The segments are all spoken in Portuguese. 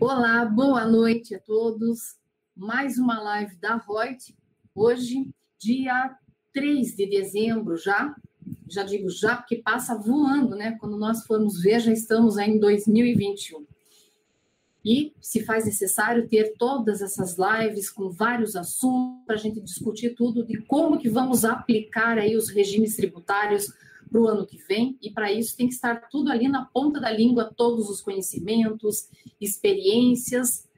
Olá, boa noite a todos. Mais uma live da Reut. Hoje, dia 3 de dezembro já. Já digo já, porque passa voando, né? Quando nós formos ver, já estamos aí em 2021. E se faz necessário ter todas essas lives com vários assuntos para a gente discutir tudo de como que vamos aplicar aí os regimes tributários para o ano que vem, e para isso tem que estar tudo ali na ponta da língua, todos os conhecimentos, experiências.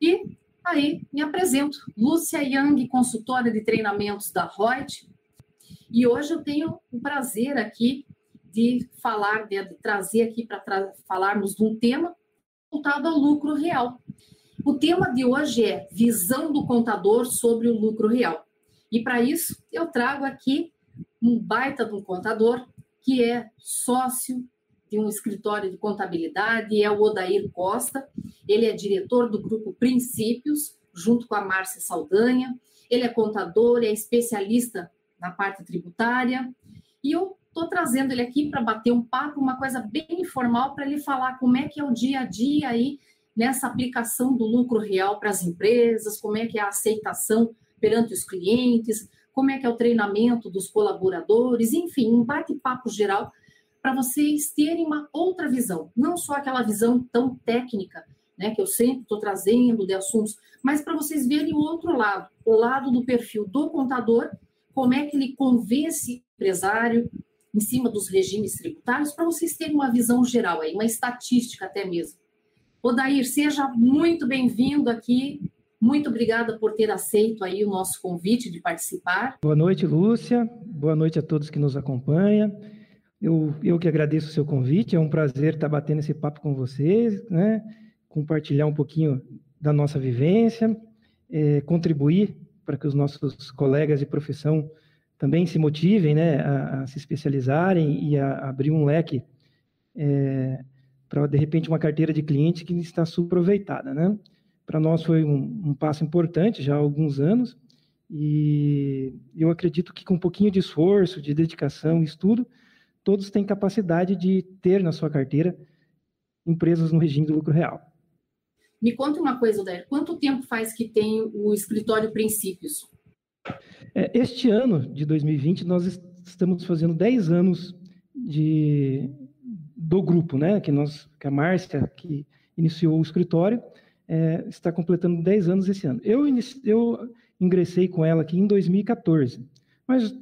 E aí me apresento, Lúcia Yang, consultora de treinamentos da Reut, e hoje eu tenho o prazer aqui de falar, de, trazer aqui para falarmos de um tema voltado ao lucro real. O tema de hoje é visão do contador sobre o lucro real. E para isso eu trago aqui um baita de um contador que é sócio de um escritório de contabilidade, é o Odair Costa. Ele é diretor do grupo Princípios, junto com a Márcia Saldanha. Ele é contador, é especialista na parte tributária. E eu estou trazendo ele aqui para bater um papo, uma coisa bem informal, para ele falar como é que é o dia a dia aí nessa aplicação do lucro real para as empresas, como é que é a aceitação perante os clientes, como é que é o treinamento dos colaboradores, enfim, um bate-papo geral para vocês terem uma outra visão, não só aquela visão tão técnica, né, que eu sempre estou trazendo de assuntos, mas para vocês verem o outro lado, o lado do perfil do contador, como é que ele convence o empresário em cima dos regimes tributários, para vocês terem uma visão geral aí, uma estatística até mesmo. Odair, seja muito bem-vindo aqui muito obrigada por ter aceito aí o nosso convite de participar. Boa noite, Lúcia. Boa noite a todos que nos acompanham. Eu, eu que agradeço o seu convite. É um prazer estar batendo esse papo com vocês, né? Compartilhar um pouquinho da nossa vivência, é, contribuir para que os nossos colegas de profissão também se motivem, né, a, a se especializarem e a, a abrir um leque é, para de repente uma carteira de cliente que está subaproveitada, né? Para nós foi um, um, passo importante já há alguns anos, e eu acredito que com um pouquinho de esforço, de dedicação, estudo, todos têm capacidade de ter na sua carteira empresas no regime do lucro real. Me conta uma coisa, Odair, quanto tempo faz que tem o escritório Princípios? É, este ano de 2020, nós estamos fazendo 10 anos de, do grupo, né? Que, nós, que a Márcia, que iniciou o escritório, é, está completando 10 anos esse ano. Eu, eu ingressei com ela aqui em 2014, mas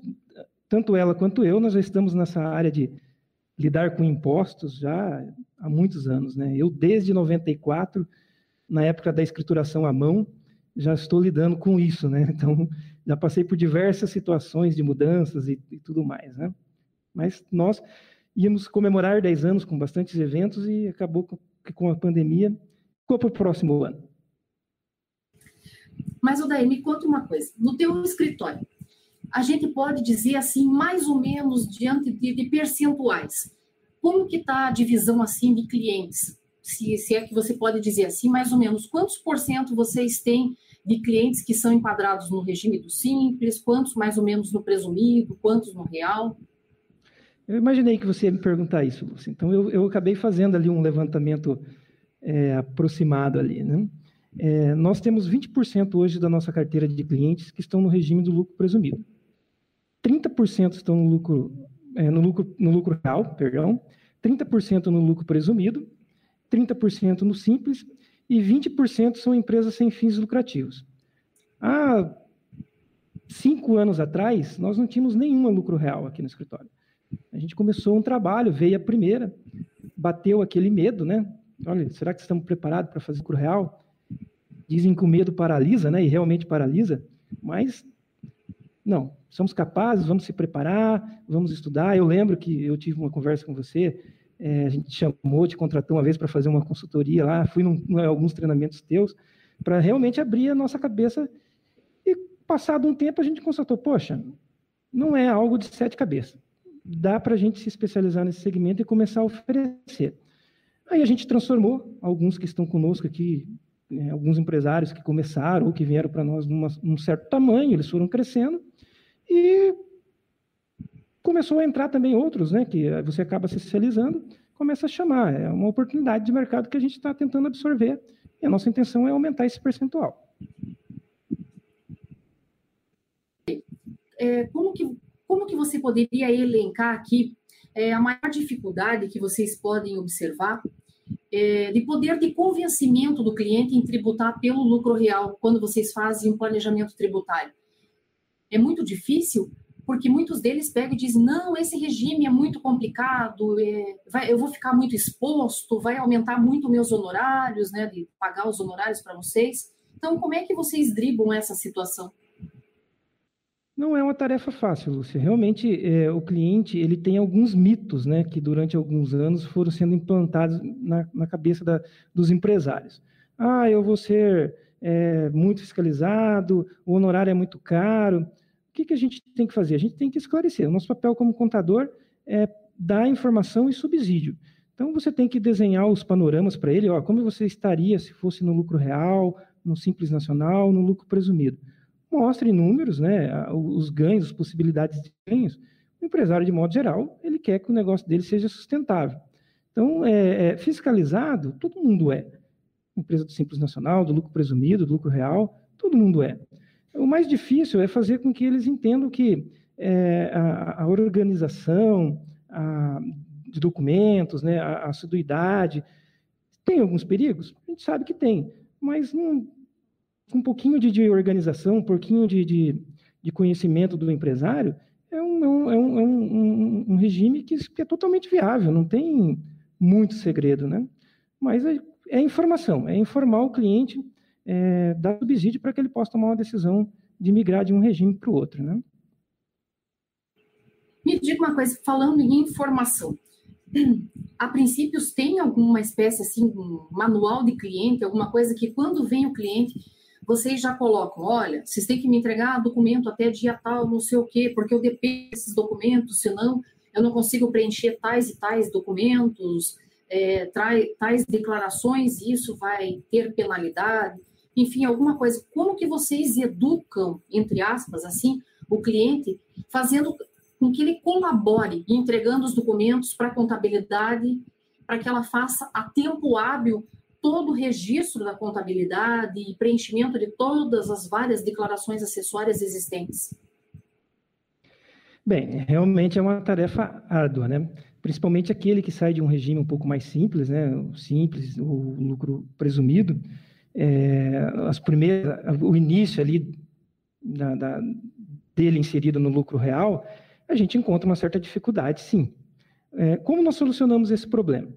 tanto ela quanto eu, nós já estamos nessa área de lidar com impostos já há muitos anos. Né? Eu, desde 94, na época da escrituração à mão, já estou lidando com isso. Né? Então, já passei por diversas situações de mudanças e, e tudo mais. Né? Mas nós íamos comemorar 10 anos com bastantes eventos e acabou que com a pandemia ficou para o próximo ano. Mas, Odair, me conta uma coisa. No teu escritório, a gente pode dizer assim, mais ou menos, diante de, de percentuais, como que está a divisão assim de clientes? Se, se é que você pode dizer assim, mais ou menos, quantos por cento vocês têm de clientes que são enquadrados no regime do simples, quantos mais ou menos no presumido, quantos no real? Eu imaginei que você ia me perguntar isso, Lúcia. Então, eu, eu acabei fazendo ali um levantamento é, aproximado ali. Né? É, nós temos 20% hoje da nossa carteira de clientes que estão no regime do lucro presumido. 30% estão no lucro, é, no lucro, no lucro real, perdão, 30% no lucro presumido, 30% no simples e 20% são empresas sem fins lucrativos. Há cinco anos atrás, nós não tínhamos nenhuma lucro real aqui no escritório. A gente começou um trabalho, veio a primeira, bateu aquele medo, né? Olha, será que estamos preparados para fazer lucro real? Dizem que o medo paralisa, né? E realmente paralisa, mas não, somos capazes, vamos se preparar, vamos estudar. Eu lembro que eu tive uma conversa com você, é, a gente te chamou, te contratou uma vez para fazer uma consultoria lá, fui em alguns treinamentos teus, para realmente abrir a nossa cabeça. E passado um tempo a gente constatou, poxa, não é algo de sete cabeças. Dá para a gente se especializar nesse segmento e começar a oferecer. Aí a gente transformou alguns que estão conosco aqui, né, alguns empresários que começaram ou que vieram para nós numa, num certo tamanho, eles foram crescendo e começou a entrar também outros, né, que você acaba se especializando, começa a chamar. É uma oportunidade de mercado que a gente está tentando absorver e a nossa intenção é aumentar esse percentual. É, como, que, como que você poderia elencar aqui é, a maior dificuldade que vocês podem observar é, de poder de convencimento do cliente em tributar pelo lucro real quando vocês fazem um planejamento tributário? É muito difícil porque muitos deles pegam e dizem: não, esse regime é muito complicado, é, vai, eu vou ficar muito exposto, vai aumentar muito meus honorários, né, de pagar os honorários para vocês. Então, como é que vocês driblam essa situação? Não é uma tarefa fácil, Lúcia. Realmente, é, o cliente ele tem alguns mitos, né, que durante alguns anos foram sendo implantados na, na cabeça da, dos empresários. Ah, eu vou ser é, muito fiscalizado, o honorário é muito caro que, que a gente tem que fazer? A gente tem que esclarecer. O nosso papel como contador é dar informação e subsídio. Então, você tem que desenhar os panoramas para ele, ó, como você estaria se fosse no lucro real, no simples nacional, no lucro presumido. Mostre números, né, os ganhos, as possibilidades de ganhos. O empresário, de modo geral, ele quer que o negócio dele seja sustentável. Então, é, é, fiscalizado, todo mundo é. Empresa do Simples Nacional, do lucro presumido, do lucro real, todo mundo é. O mais difícil é fazer com que eles entendam que é, a, a, organização a, de documentos, né, a, assiduidade, tem alguns perigos? A gente sabe que tem, mas um, um pouquinho de, de organização, um pouquinho de, de, de, conhecimento do empresário, é um, é um, é um, um, um regime que, que, é totalmente viável, não tem muito segredo, né? Mas é, é informação, é informar o cliente é, dar subsídio para que ele possa tomar uma decisão de migrar de um regime para o outro. Né? Me diga uma coisa, falando em informação, a princípios tem alguma espécie assim, um manual de cliente, alguma coisa que quando vem o cliente, vocês já colocam, olha, vocês têm que me entregar documento até dia tal, não sei o quê, porque eu dependo desses documentos, senão eu não consigo preencher tais e tais documentos, é, tais declarações, e isso vai ter penalidade enfim, alguma coisa. Como que vocês educam, entre aspas, assim, o cliente, fazendo com que ele colabore, entregando os documentos para a contabilidade, para que ela faça a tempo hábil todo o registro da contabilidade e preenchimento de todas as várias declarações acessórias existentes? Bem, realmente é uma tarefa árdua, né? Principalmente aquele que sai de um regime um pouco mais simples, né? O simples, o lucro presumido, é, as primeiras, o início ali da, da, dele inserido no lucro real, a gente encontra uma certa dificuldade, sim. É, como nós solucionamos esse problema?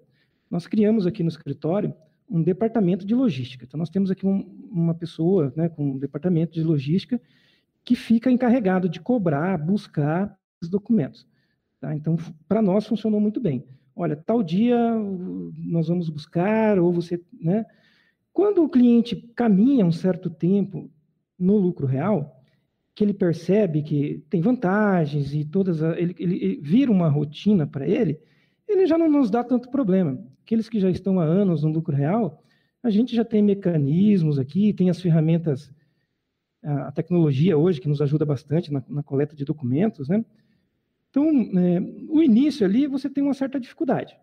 Nós criamos aqui no escritório um departamento de logística. Então, nós temos aqui um, uma pessoa né, com um departamento de logística que fica encarregado de cobrar, buscar os documentos. Tá? Então, para nós funcionou muito bem. Olha, tal dia nós vamos buscar, ou você, né, quando o cliente caminha um certo tempo no lucro real, que ele percebe que tem vantagens e todas, a, ele, ele, ele vira uma rotina para ele, ele já não nos dá tanto problema. Aqueles que já estão há anos no lucro real, a gente já tem mecanismos aqui, tem as ferramentas, a tecnologia hoje que nos ajuda bastante na, na coleta de documentos, né? Então, é, o início ali você tem uma certa dificuldade.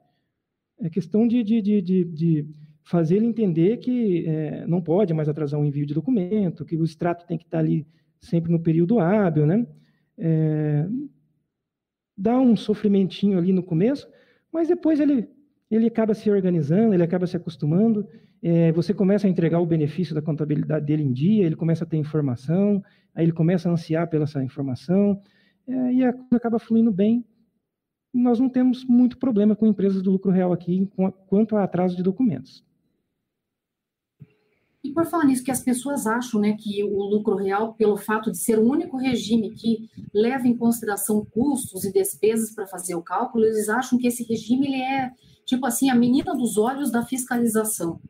É questão de, de, de, de fazer ele entender que é, não pode mais atrasar um envio de documento, que o extrato tem que estar ali sempre no período hábil, né? É, dá um sofrimentinho ali no começo, mas depois ele, ele acaba se organizando, ele acaba se acostumando, é, você começa a entregar o benefício da contabilidade dele em dia, ele começa a ter informação, aí ele começa a ansiar pela essa informação, é, e a coisa acaba fluindo bem. Nós não temos muito problema com empresas do lucro real aqui quanto a atraso de documentos. E por falar nisso, que as pessoas acham né, que o lucro real, pelo fato de ser o único regime que leva em consideração custos e despesas para fazer o cálculo, eles acham que esse regime ele é, tipo assim, a menina dos olhos da fiscalização.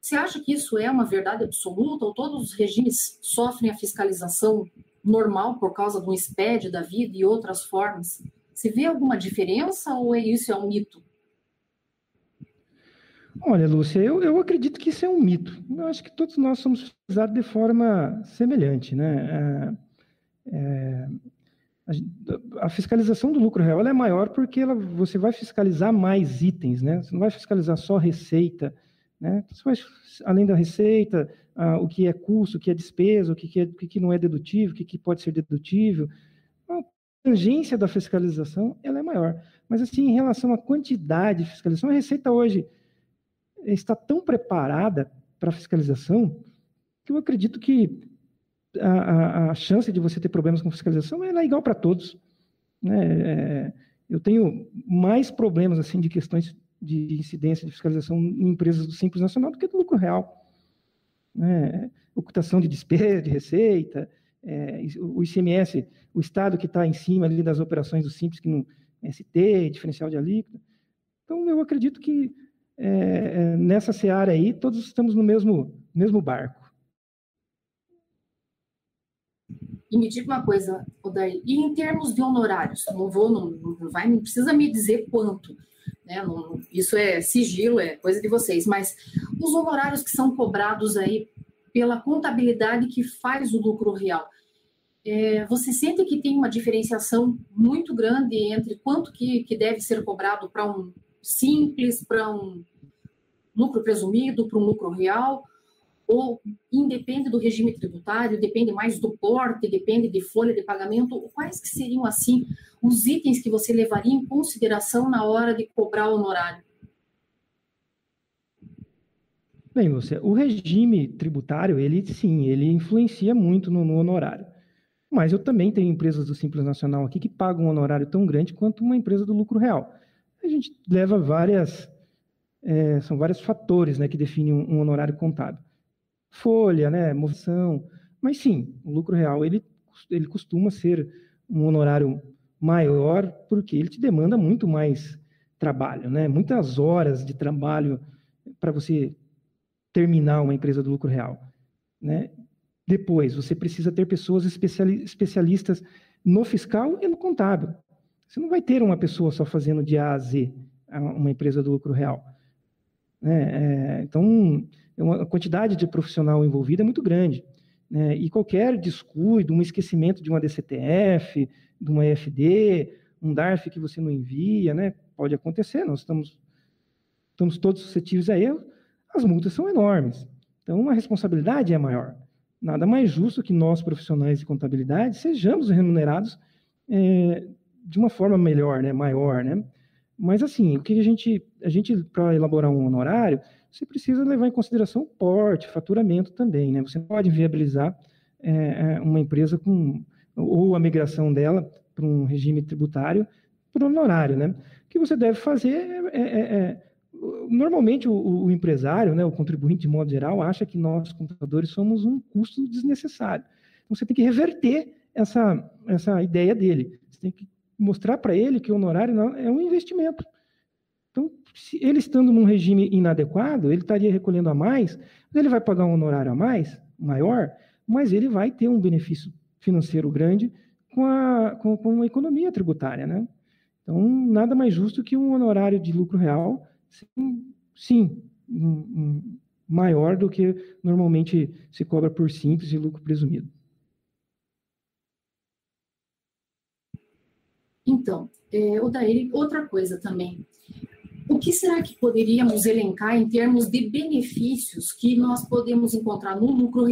Você acha que isso é uma verdade absoluta ou todos os regimes sofrem a fiscalização normal por causa do SPED da vida e outras formas? Você vê alguma diferença ou é isso é um mito? Olha, Lúcia, eu, eu acredito que isso é um mito. Eu acho que todos nós somos utilizados de forma semelhante, né? É, é, a, a fiscalização do lucro real é maior porque ela, você vai fiscalizar mais itens, né? Você não vai fiscalizar só receita, né? Você vai, além da receita, ah, o que é custo, o que é despesa, o que, é, o que não é dedutível, o que, que pode ser dedutível. A tangência da fiscalização ela é maior. Mas, assim, em relação à quantidade de fiscalização, a Receita hoje está tão preparada para fiscalização que eu acredito que a, a, a, chance de você ter problemas com fiscalização é igual para todos. Né? É, eu tenho mais problemas assim de questões de incidência de fiscalização em empresas do Simples Nacional do que do lucro real. Né? Ocultação de despesa, de receita, é, o ICMS, o Estado que está em cima ali das operações do Simples, que não ST, diferencial de alíquota. Então, eu acredito que é, é, nessa seara aí, todos estamos no mesmo, mesmo barco. E me diga uma coisa, Odair, e em termos de honorários? Não vou, não, não vai, não precisa me dizer quanto, né? Não, isso é sigilo, é coisa de vocês, mas os honorários que são cobrados aí pela contabilidade que faz o lucro real, é, você sente que tem uma diferenciação muito grande entre quanto que, que deve ser cobrado para um simples, para um lucro presumido, para um lucro real? ou independe do regime tributário, depende mais do porte, depende de folha de pagamento, quais que seriam, assim, os itens que você levaria em consideração na hora de cobrar o honorário? Bem, você, o regime tributário, ele sim, ele influencia muito no, no, honorário. Mas eu também tenho empresas do Simples Nacional aqui que pagam um honorário tão grande quanto uma empresa do lucro real. A gente leva várias, é, são vários fatores né, que definem um, honorário contábil folha, né, moção. Mas sim, o lucro real ele, ele costuma ser um honorário maior porque ele te demanda muito mais trabalho, né? Muitas horas de trabalho para você terminar uma empresa do lucro real, né? Depois, você precisa ter pessoas especialistas no fiscal e no contábil. Você não vai ter uma pessoa só fazendo de A a Z uma empresa do lucro real. Né? É, então, a quantidade de profissional envolvido é muito grande. Né? E qualquer descuido, um esquecimento de uma DCTF, de uma EFD, um DARF que você não envia, né? pode acontecer, nós estamos, estamos todos suscetíveis a erro, as multas são enormes. Então, a responsabilidade é maior. Nada mais justo que nós, profissionais de contabilidade, sejamos remunerados é, de uma forma melhor, né? maior. Né? Mas, assim, o que a gente, a gente para elaborar um honorário, você precisa levar em consideração o porte, faturamento também. Né? Você pode viabilizar é, é, uma empresa com, ou a migração dela para um regime tributário por honorário. Né? O que você deve fazer é, é, é, é normalmente o, o, empresário, né, o contribuinte de modo geral, acha que nós, computadores, somos um custo desnecessário. Então, você tem que reverter essa, essa ideia dele. Você tem que mostrar para ele que o honorário é um investimento. Então, se ele estando num regime inadequado, ele estaria recolhendo a mais, ele vai pagar um honorário a mais, maior, mas ele vai ter um benefício financeiro grande com a, com, com a economia tributária, né? Então, nada mais justo que um honorário de lucro real, sim, sim um, um, maior do que normalmente se cobra por simples e lucro presumido. Então, é, Odair, outra coisa também. O que será que poderíamos elencar em termos de benefícios que nós podemos encontrar no lucro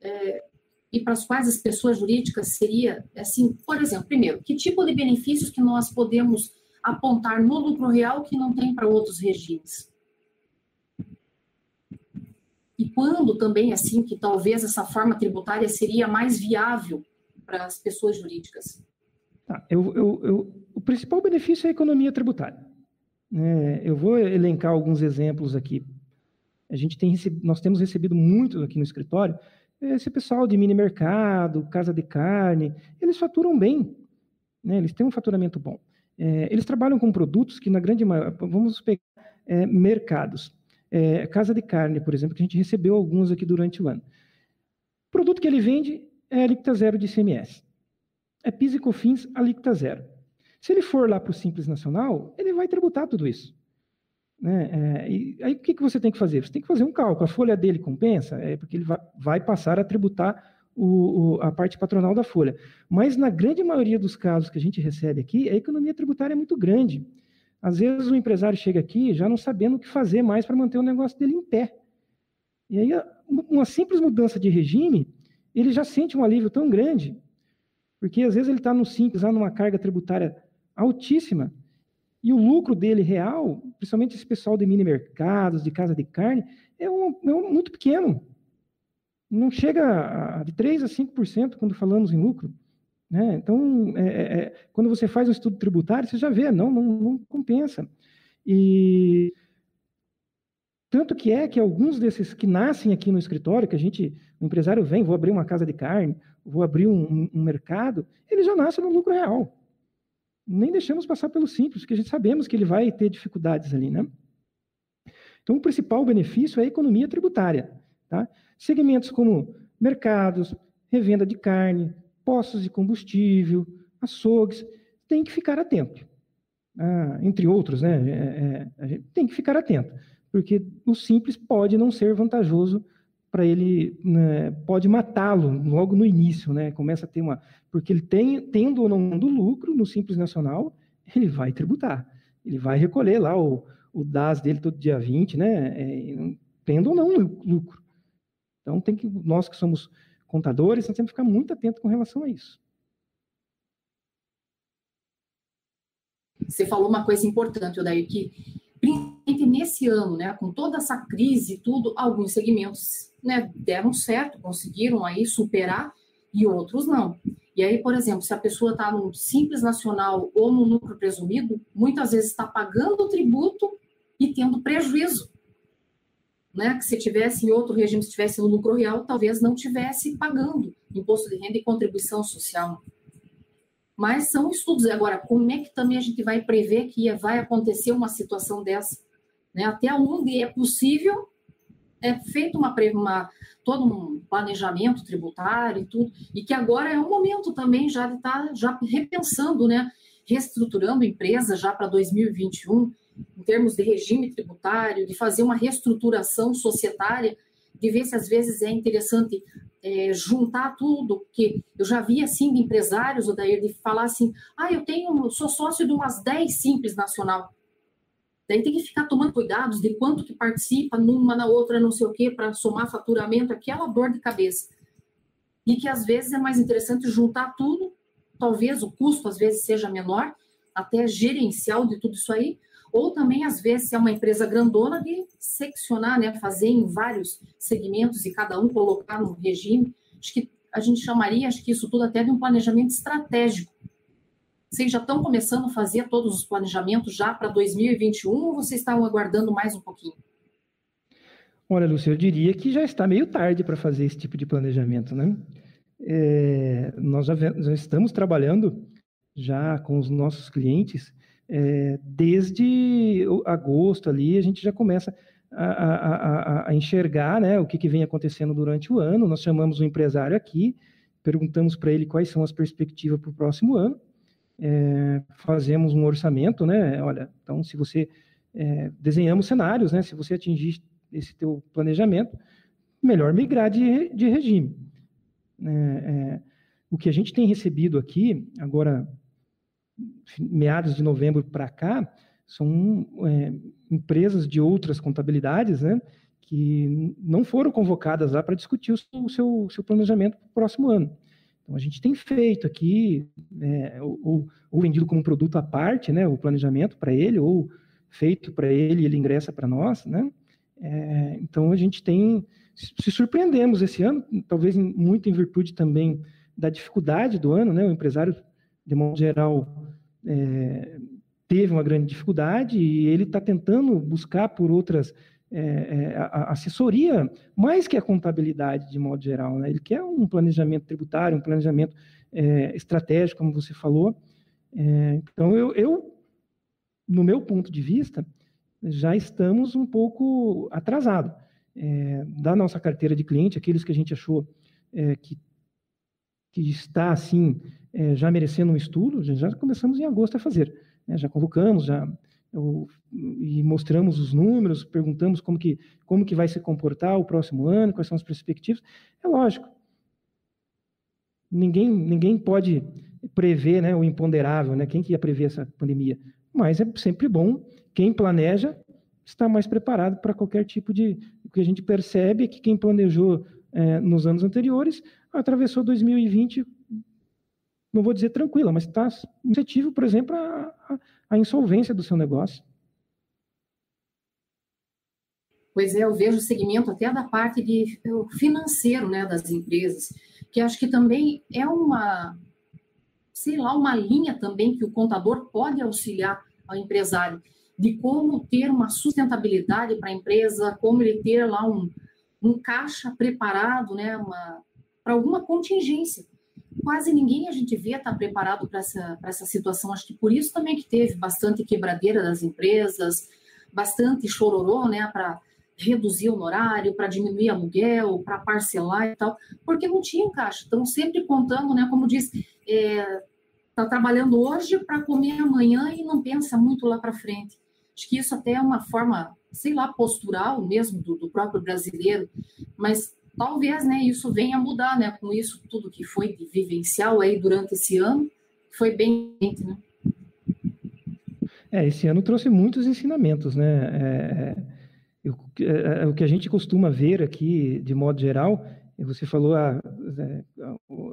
é, e para os quais as pessoas jurídicas seria, assim, por exemplo, primeiro, que tipo de benefícios que nós podemos apontar no lucro real que não tem para outros regimes? E quando também, assim, que talvez essa forma tributária seria mais viável para as pessoas jurídicas? Tá, eu, eu, eu, o principal benefício é a economia tributária. É, eu vou elencar alguns exemplos aqui. A gente tem nós temos recebido muito aqui no escritório esse pessoal de mini mercado, casa de carne, eles faturam bem, né? eles têm um faturamento bom. É, eles trabalham com produtos que, na grande maioria, vamos pegar é, mercados. É, casa de carne, por exemplo, que a gente recebeu alguns aqui durante o ano. O produto que ele vende é alíquota zero de ICMS. É PIS e COFINS, alíquota zero. Se ele for lá para o Simples Nacional, ele vai tributar tudo isso. Né? É, e aí o que, que você tem que fazer? Você tem que fazer um cálculo. A folha dele compensa? É porque ele vai, vai passar a tributar o, o, a parte patronal da folha. Mas, na grande maioria dos casos que a gente recebe aqui, a economia tributária é muito grande. Às vezes, o empresário chega aqui já não sabendo o que fazer mais para manter o negócio dele em pé. E aí, uma simples mudança de regime, ele já sente um alívio tão grande, porque às vezes ele está no simples, lá numa carga tributária altíssima, e o lucro dele real, principalmente esse pessoal de mini mercados, de casa de carne, é, um, é um muito pequeno não chega a, de 3% a 5% quando falamos em lucro. Né? Então, é, é, é, quando você faz um estudo tributário, você já vê, não, não, não compensa. E tanto que é que alguns desses que nascem aqui no escritório, que a gente, o empresário vem, vou abrir uma casa de carne, vou abrir um, um mercado, ele já nasce no lucro real. Nem deixamos passar pelo simples, porque a gente sabemos que ele vai ter dificuldades ali, né? Então, o principal benefício é a economia tributária. Tá? Segmentos como mercados, revenda de carne, postos de combustível, açougues, tem que ficar atento. Ah, entre outros, né? É, é, tem que ficar atento, porque o simples pode não ser vantajoso para ele, né, pode matá-lo logo no início, né? Começa a ter uma, porque ele tem, tendo ou não do lucro no simples nacional, ele vai tributar, ele vai recolher lá o, o DAS dele todo dia 20, né? É, tendo ou não lucro. Então, tem que, nós que somos contadores, temos que ficar muito atento com relação a isso. Você falou uma coisa importante, Odair, que principalmente nesse ano, né, com toda essa crise e tudo, alguns segmentos né, deram certo, conseguiram aí superar e outros não. E aí, por exemplo, se a pessoa está no Simples Nacional ou no lucro presumido, muitas vezes está pagando o tributo e tendo prejuízo né, que se tivesse em outro regime, se tivesse no lucro real, talvez não tivesse pagando imposto de renda e contribuição social. Mas são estudos. Agora, como é que também a gente vai prever que vai acontecer uma situação dessa? Né? Até onde é possível, é feito uma, uma, todo um planejamento tributário e tudo, e que agora é um momento também já de estar tá, já repensando, né? reestruturando empresas já para 2021, em termos de regime tributário, de fazer uma reestruturação societária, de ver se às vezes é interessante é, juntar tudo, porque eu já vi assim de empresários, o Daí de falar assim, ah, eu tenho, sou sócio de umas 10 simples nacional. Daí tem que ficar tomando cuidados de quanto que participa numa, na outra, não sei o quê, para somar faturamento, aquela dor de cabeça. E que às vezes é mais interessante juntar tudo, talvez o custo às vezes seja menor, até gerencial de tudo isso aí, ou também, às vezes, é uma empresa grandona, de seccionar, né, fazer em vários segmentos e cada um colocar no regime. Acho que a gente chamaria, acho que isso tudo até de um planejamento estratégico. Vocês já estão começando a fazer todos os planejamentos já para 2021 ou vocês estão aguardando mais um pouquinho? Olha, Lúcia, eu diria que já está meio tarde para fazer esse tipo de planejamento, né? É, nós já, já, estamos trabalhando já com os nossos clientes é, desde agosto ali, a gente já começa a, a, a, a enxergar né, o que, que, vem acontecendo durante o ano. Nós chamamos o empresário aqui, perguntamos para ele quais são as perspectivas para o próximo ano, é, fazemos um orçamento, né? Olha, então se você é, desenhamos cenários, né? Se você atingir esse teu planejamento, melhor migrar de, de regime. É, é, o que a gente tem recebido aqui, agora meados de novembro para cá, são é, empresas de outras contabilidades, né, que não foram convocadas lá para discutir o seu, o seu, seu planejamento para o próximo ano. Então, a gente tem feito aqui, é, ou, ou, vendido como produto à parte, né, o planejamento para ele, ou feito para ele e ele ingressa para nós, né? É, então, a gente tem, se surpreendemos esse ano, talvez muito em virtude também da dificuldade do ano, né? O empresário, de modo geral, é, teve uma grande dificuldade e ele está tentando buscar por outras é, é, a, assessoria, mais que a contabilidade de modo geral. Né? Ele quer um planejamento tributário, um planejamento é, estratégico, como você falou. É, então, eu, eu, no meu ponto de vista, já estamos um pouco atrasados. É, da nossa carteira de cliente, aqueles que a gente achou é, que, que está assim já merecendo um estudo, já começamos em agosto a fazer. Né? Já convocamos, já e mostramos os números, perguntamos como que, como que vai se comportar o próximo ano, quais são as perspectivas. É lógico, ninguém, ninguém pode prever né, o imponderável, né? quem que ia prever essa pandemia? Mas é sempre bom, quem planeja está mais preparado para qualquer tipo de... O que a gente percebe é que quem planejou é, nos anos anteriores atravessou 2020, não vou dizer tranquila, mas está suscetível, por exemplo, à insolvência do seu negócio. Pois é, eu vejo o segmento até da parte de financeiro né, das empresas, que acho que também é uma, sei lá, uma linha também que o contador pode auxiliar ao empresário de como ter uma sustentabilidade para a empresa, como ele ter lá um, um caixa preparado, né, para alguma contingência. Quase ninguém a gente vê estar tá preparado para essa, essa situação. Acho que por isso também que teve bastante quebradeira das empresas, bastante chororô, né, para reduzir o horário, para diminuir aluguel, para parcelar e tal, porque não tinha caixa. Estão sempre contando, né, como diz, é, está trabalhando hoje para comer amanhã e não pensa muito lá para frente. Acho que isso até é uma forma, sei lá, postural mesmo do, do, próprio brasileiro, mas talvez, né, isso venha a mudar, né, com isso tudo que foi vivencial aí durante esse ano, foi bem, né? É, esse ano trouxe muitos ensinamentos, né? É, é eu, é, é, o que a gente costuma ver aqui, de modo geral, você falou, ah, é,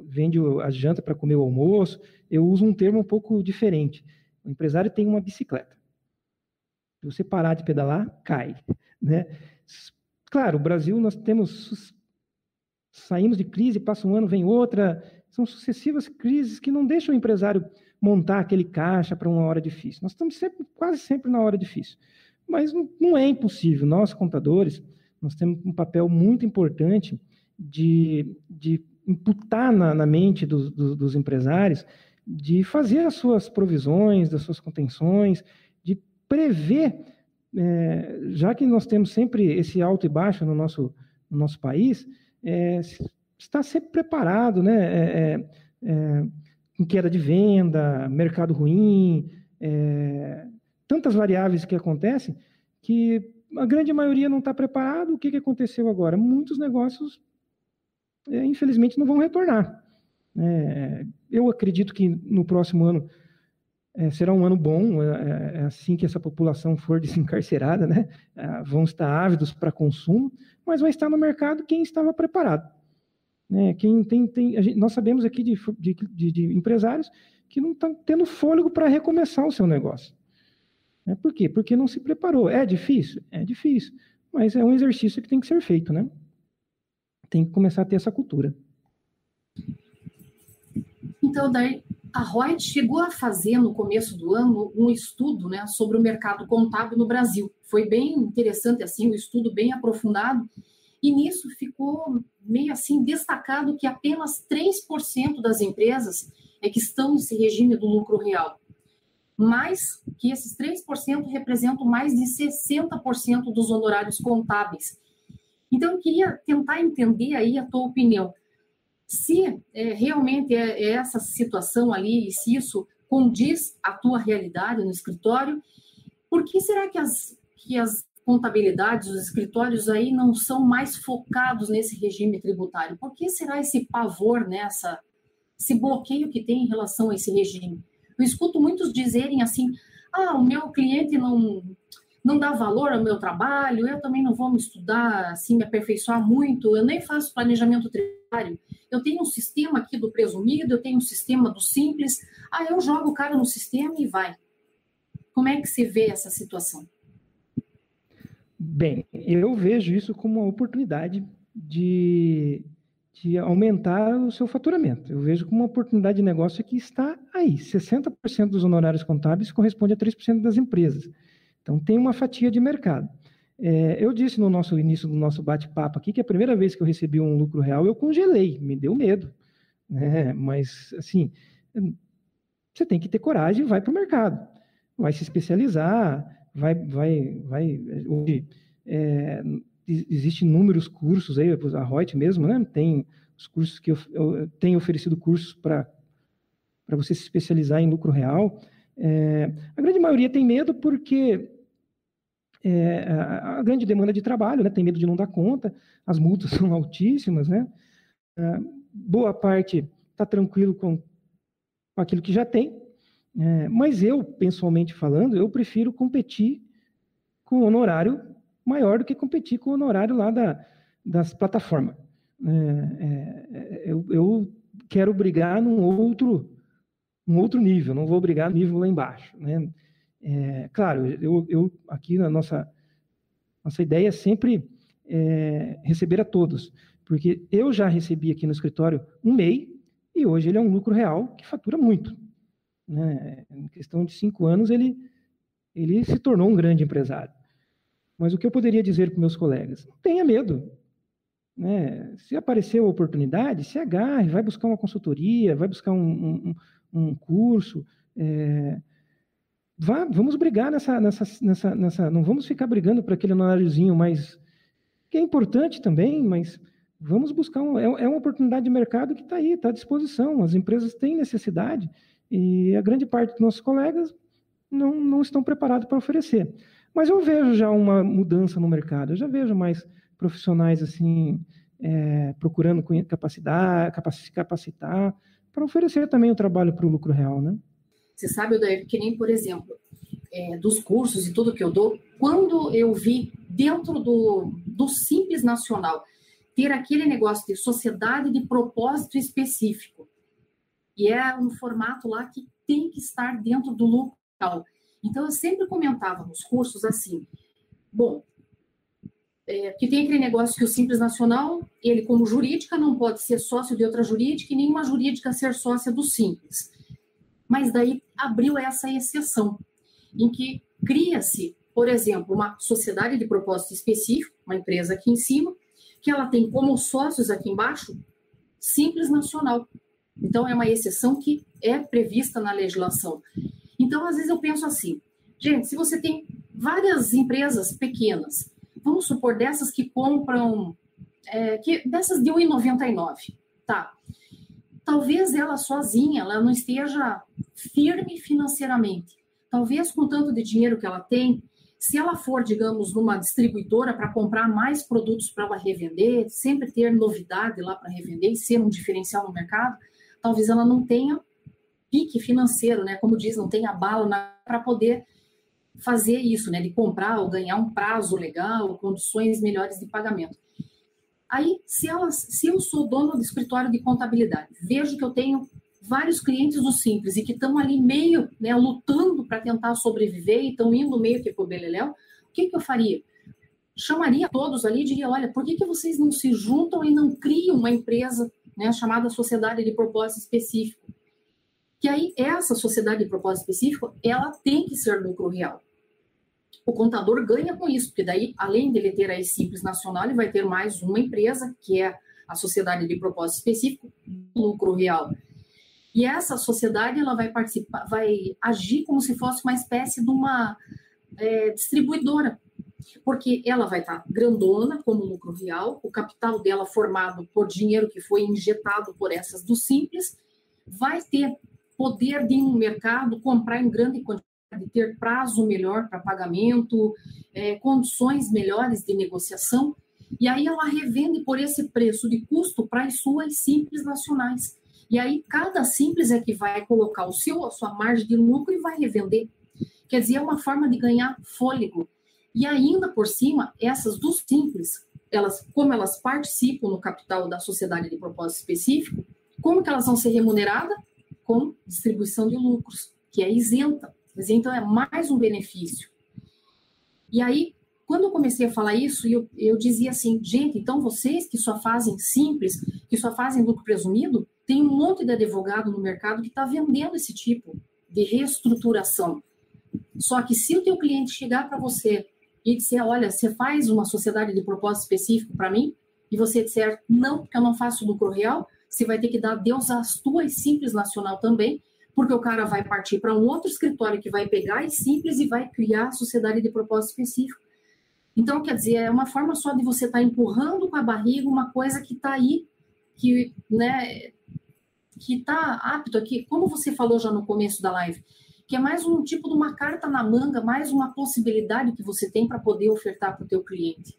vende a janta para comer o almoço, eu uso um termo um pouco diferente. O empresário tem uma bicicleta. Se você parar de pedalar, cai. Né? Claro, o Brasil, nós temos. Saímos de crise, passa um ano, vem outra. São sucessivas crises que não deixam o empresário montar aquele caixa para uma hora difícil. Nós estamos sempre, quase sempre na hora difícil. Mas não é impossível. Nós, contadores, nós temos um papel muito importante de, de imputar na, na mente dos, dos, dos empresários, de fazer as suas provisões, das suas contenções, de prever, é, já que nós temos sempre esse alto e baixo no nosso, no nosso país, é, está sempre preparado, né? É, é, é com queda de venda, mercado ruim, é, tantas variáveis que acontecem que a grande maioria não está preparado. O que, que aconteceu agora? Muitos negócios, é, infelizmente, não vão retornar. É, eu acredito que no próximo ano é, será um ano bom, é, é, é assim que essa população for desencarcerada, né? É, vão estar ávidos para consumo, mas vai estar no mercado quem estava preparado. Né? Quem tem, tem gente, nós sabemos aqui de, de, de, de empresários que não estão tendo fôlego para recomeçar o seu negócio. Né? Por quê? Porque não se preparou. É difícil? É difícil. Mas é um exercício que tem que ser feito, né? Tem que começar a ter essa cultura. Então, daí, a Reut chegou a fazer no começo do ano um estudo né, sobre o mercado contábil no Brasil. Foi bem interessante, assim, um estudo bem aprofundado. E nisso ficou meio assim destacado que apenas 3% das empresas é que estão nesse regime do lucro real mais que esses 3% representam mais de 60% dos honorários contábeis. Então, eu queria tentar entender aí a tua opinião. Se é, realmente é, é essa situação ali, e se isso condiz a tua realidade no escritório, por que será que as, que as contabilidades, os escritórios aí não são mais focados nesse regime tributário? Por que será esse pavor nessa, esse bloqueio que tem em relação a esse regime? Eu escuto muitos dizerem assim: ah, o meu cliente não, não dá valor ao meu trabalho, eu também não vou me estudar, assim, me aperfeiçoar muito, eu nem faço planejamento tributário. Eu tenho um sistema aqui do presumido, eu tenho um sistema do simples, ah, eu jogo o cara no sistema e vai. Como é que você vê essa situação? Bem, eu vejo isso como uma oportunidade de de aumentar o seu faturamento. Eu vejo como uma oportunidade de negócio que está aí. 60% dos honorários contábeis corresponde a 3% das empresas. Então, tem uma fatia de mercado. É, eu disse no nosso início do nosso bate-papo aqui que a primeira vez que eu recebi um lucro real, eu congelei, me deu medo. Né? Mas, assim, você tem que ter coragem e vai para o mercado. Vai se especializar, vai... vai, vai hoje, é, existem inúmeros cursos aí, a Reut mesmo, né? Tem os cursos que eu, eu tenho oferecido cursos para para você se especializar em lucro real. É, a grande maioria tem medo porque é, a, grande demanda de trabalho, né? Tem medo de não dar conta, as multas são altíssimas, né? É, boa parte está tranquilo com, aquilo que já tem. É, mas eu, pessoalmente falando, eu prefiro competir com honorário maior do que competir com o honorário lá da, das plataformas. É, é, é, eu, eu, quero brigar num outro, num outro nível, não vou brigar no nível lá embaixo. Né? É, claro, eu, eu, aqui na nossa, nossa ideia é sempre é, receber a todos, porque eu já recebi aqui no escritório um MEI e hoje ele é um lucro real que fatura muito. Né? Em questão de cinco anos, ele, ele se tornou um grande empresário. Mas o que eu poderia dizer para meus colegas? Não tenha medo. Né? Se aparecer a oportunidade, se agarre, vai buscar uma consultoria, vai buscar um, um, um curso. É, vá, vamos brigar nessa, nessa, nessa, nessa. Não vamos ficar brigando por aquele horáriozinho mais. que é importante também, mas vamos buscar. Um, é, é uma oportunidade de mercado que está aí, está à disposição. As empresas têm necessidade e a grande parte dos nossos colegas não, não estão preparados para oferecer. Mas eu vejo já uma mudança no mercado, eu já vejo mais profissionais assim é, procurando capacidade, se capacitar para oferecer também o trabalho para o lucro real, né? Você sabe, Odair, que nem, por exemplo, é, dos cursos e tudo que eu dou, quando eu vi dentro do, do Simples Nacional ter aquele negócio de sociedade de propósito específico, e é um formato lá que tem que estar dentro do local. Então, eu sempre comentava nos cursos assim, bom, é, que tem aquele negócio que o Simples Nacional, ele como jurídica não pode ser sócio de outra jurídica e nenhuma jurídica ser sócia do Simples. Mas daí abriu essa exceção, em que cria-se, por exemplo, uma sociedade de propósito específico, uma empresa aqui em cima, que ela tem como sócios aqui embaixo Simples Nacional. Então, é uma exceção que é prevista na legislação. Então, às vezes eu penso assim, gente, se você tem várias empresas pequenas, vamos supor dessas que compram, é, que, dessas de 1,99, tá? Talvez ela sozinha, ela não esteja firme financeiramente. Talvez com tanto de dinheiro que ela tem, se ela for, digamos, numa distribuidora para comprar mais produtos para ela revender, sempre ter novidade lá para revender e ser um diferencial no mercado, talvez ela não tenha pique financeiro, né? Como diz, não tenha bala para poder fazer isso, né? De comprar ou ganhar um prazo legal, condições melhores de pagamento. Aí, se, se eu sou dono do escritório de contabilidade, vejo que eu tenho vários clientes do Simples e que estão ali meio, né, lutando para tentar sobreviver e estão indo meio que para o Beleléu, o que, que eu faria? Chamaria todos ali e diria, olha, por que, que vocês não se juntam e não criam uma empresa né, chamada Sociedade de Propósito Específico. Que aí, essa sociedade de propósito específico, ela tem que ser lucro real. O contador ganha com isso, porque daí, além dele ter a Simples Nacional, ele vai ter mais uma empresa, que é a sociedade de propósito específico, lucro real. E essa sociedade, ela vai participar, vai agir como se fosse uma espécie de uma é, distribuidora porque ela vai estar grandona como lucro real, o capital dela formado por dinheiro que foi injetado por essas do Simples, vai ter poder de um mercado comprar em grande quantidade, ter prazo melhor para pagamento, é, condições melhores de negociação, e aí ela revende por esse preço de custo para as suas simples nacionais. E aí cada simples é que vai colocar o seu, a sua margem de lucro e vai revender. Quer dizer, é uma forma de ganhar fôlego. E ainda por cima, essas do simples, elas, como elas participam no capital da sociedade de propósito específico, como que elas vão ser remuneradas? Com distribuição de lucros, que é isenta. Então, é mais um benefício. E aí, quando eu comecei a falar isso, eu, eu dizia assim, gente, então vocês que só fazem simples, que só fazem lucro presumido, tem um monte de advogado no mercado que está vendendo esse tipo de reestruturação. Só que se o teu cliente chegar para você e disser, olha, você faz uma sociedade de propósito específico para mim, e você disser, não, porque eu não faço lucro real, você vai ter que dar Deus às tuas simples nacional também, porque o cara vai partir para um outro escritório que vai pegar as simples e vai criar a sociedade de propósito específico. Então, quer dizer, é uma forma só de você estar tá empurrando com a barriga uma coisa que está aí, que, né, que está apto aqui, como você falou já no começo da live, que é mais um tipo de uma carta na manga, mais uma possibilidade que você tem para poder ofertar para o teu cliente.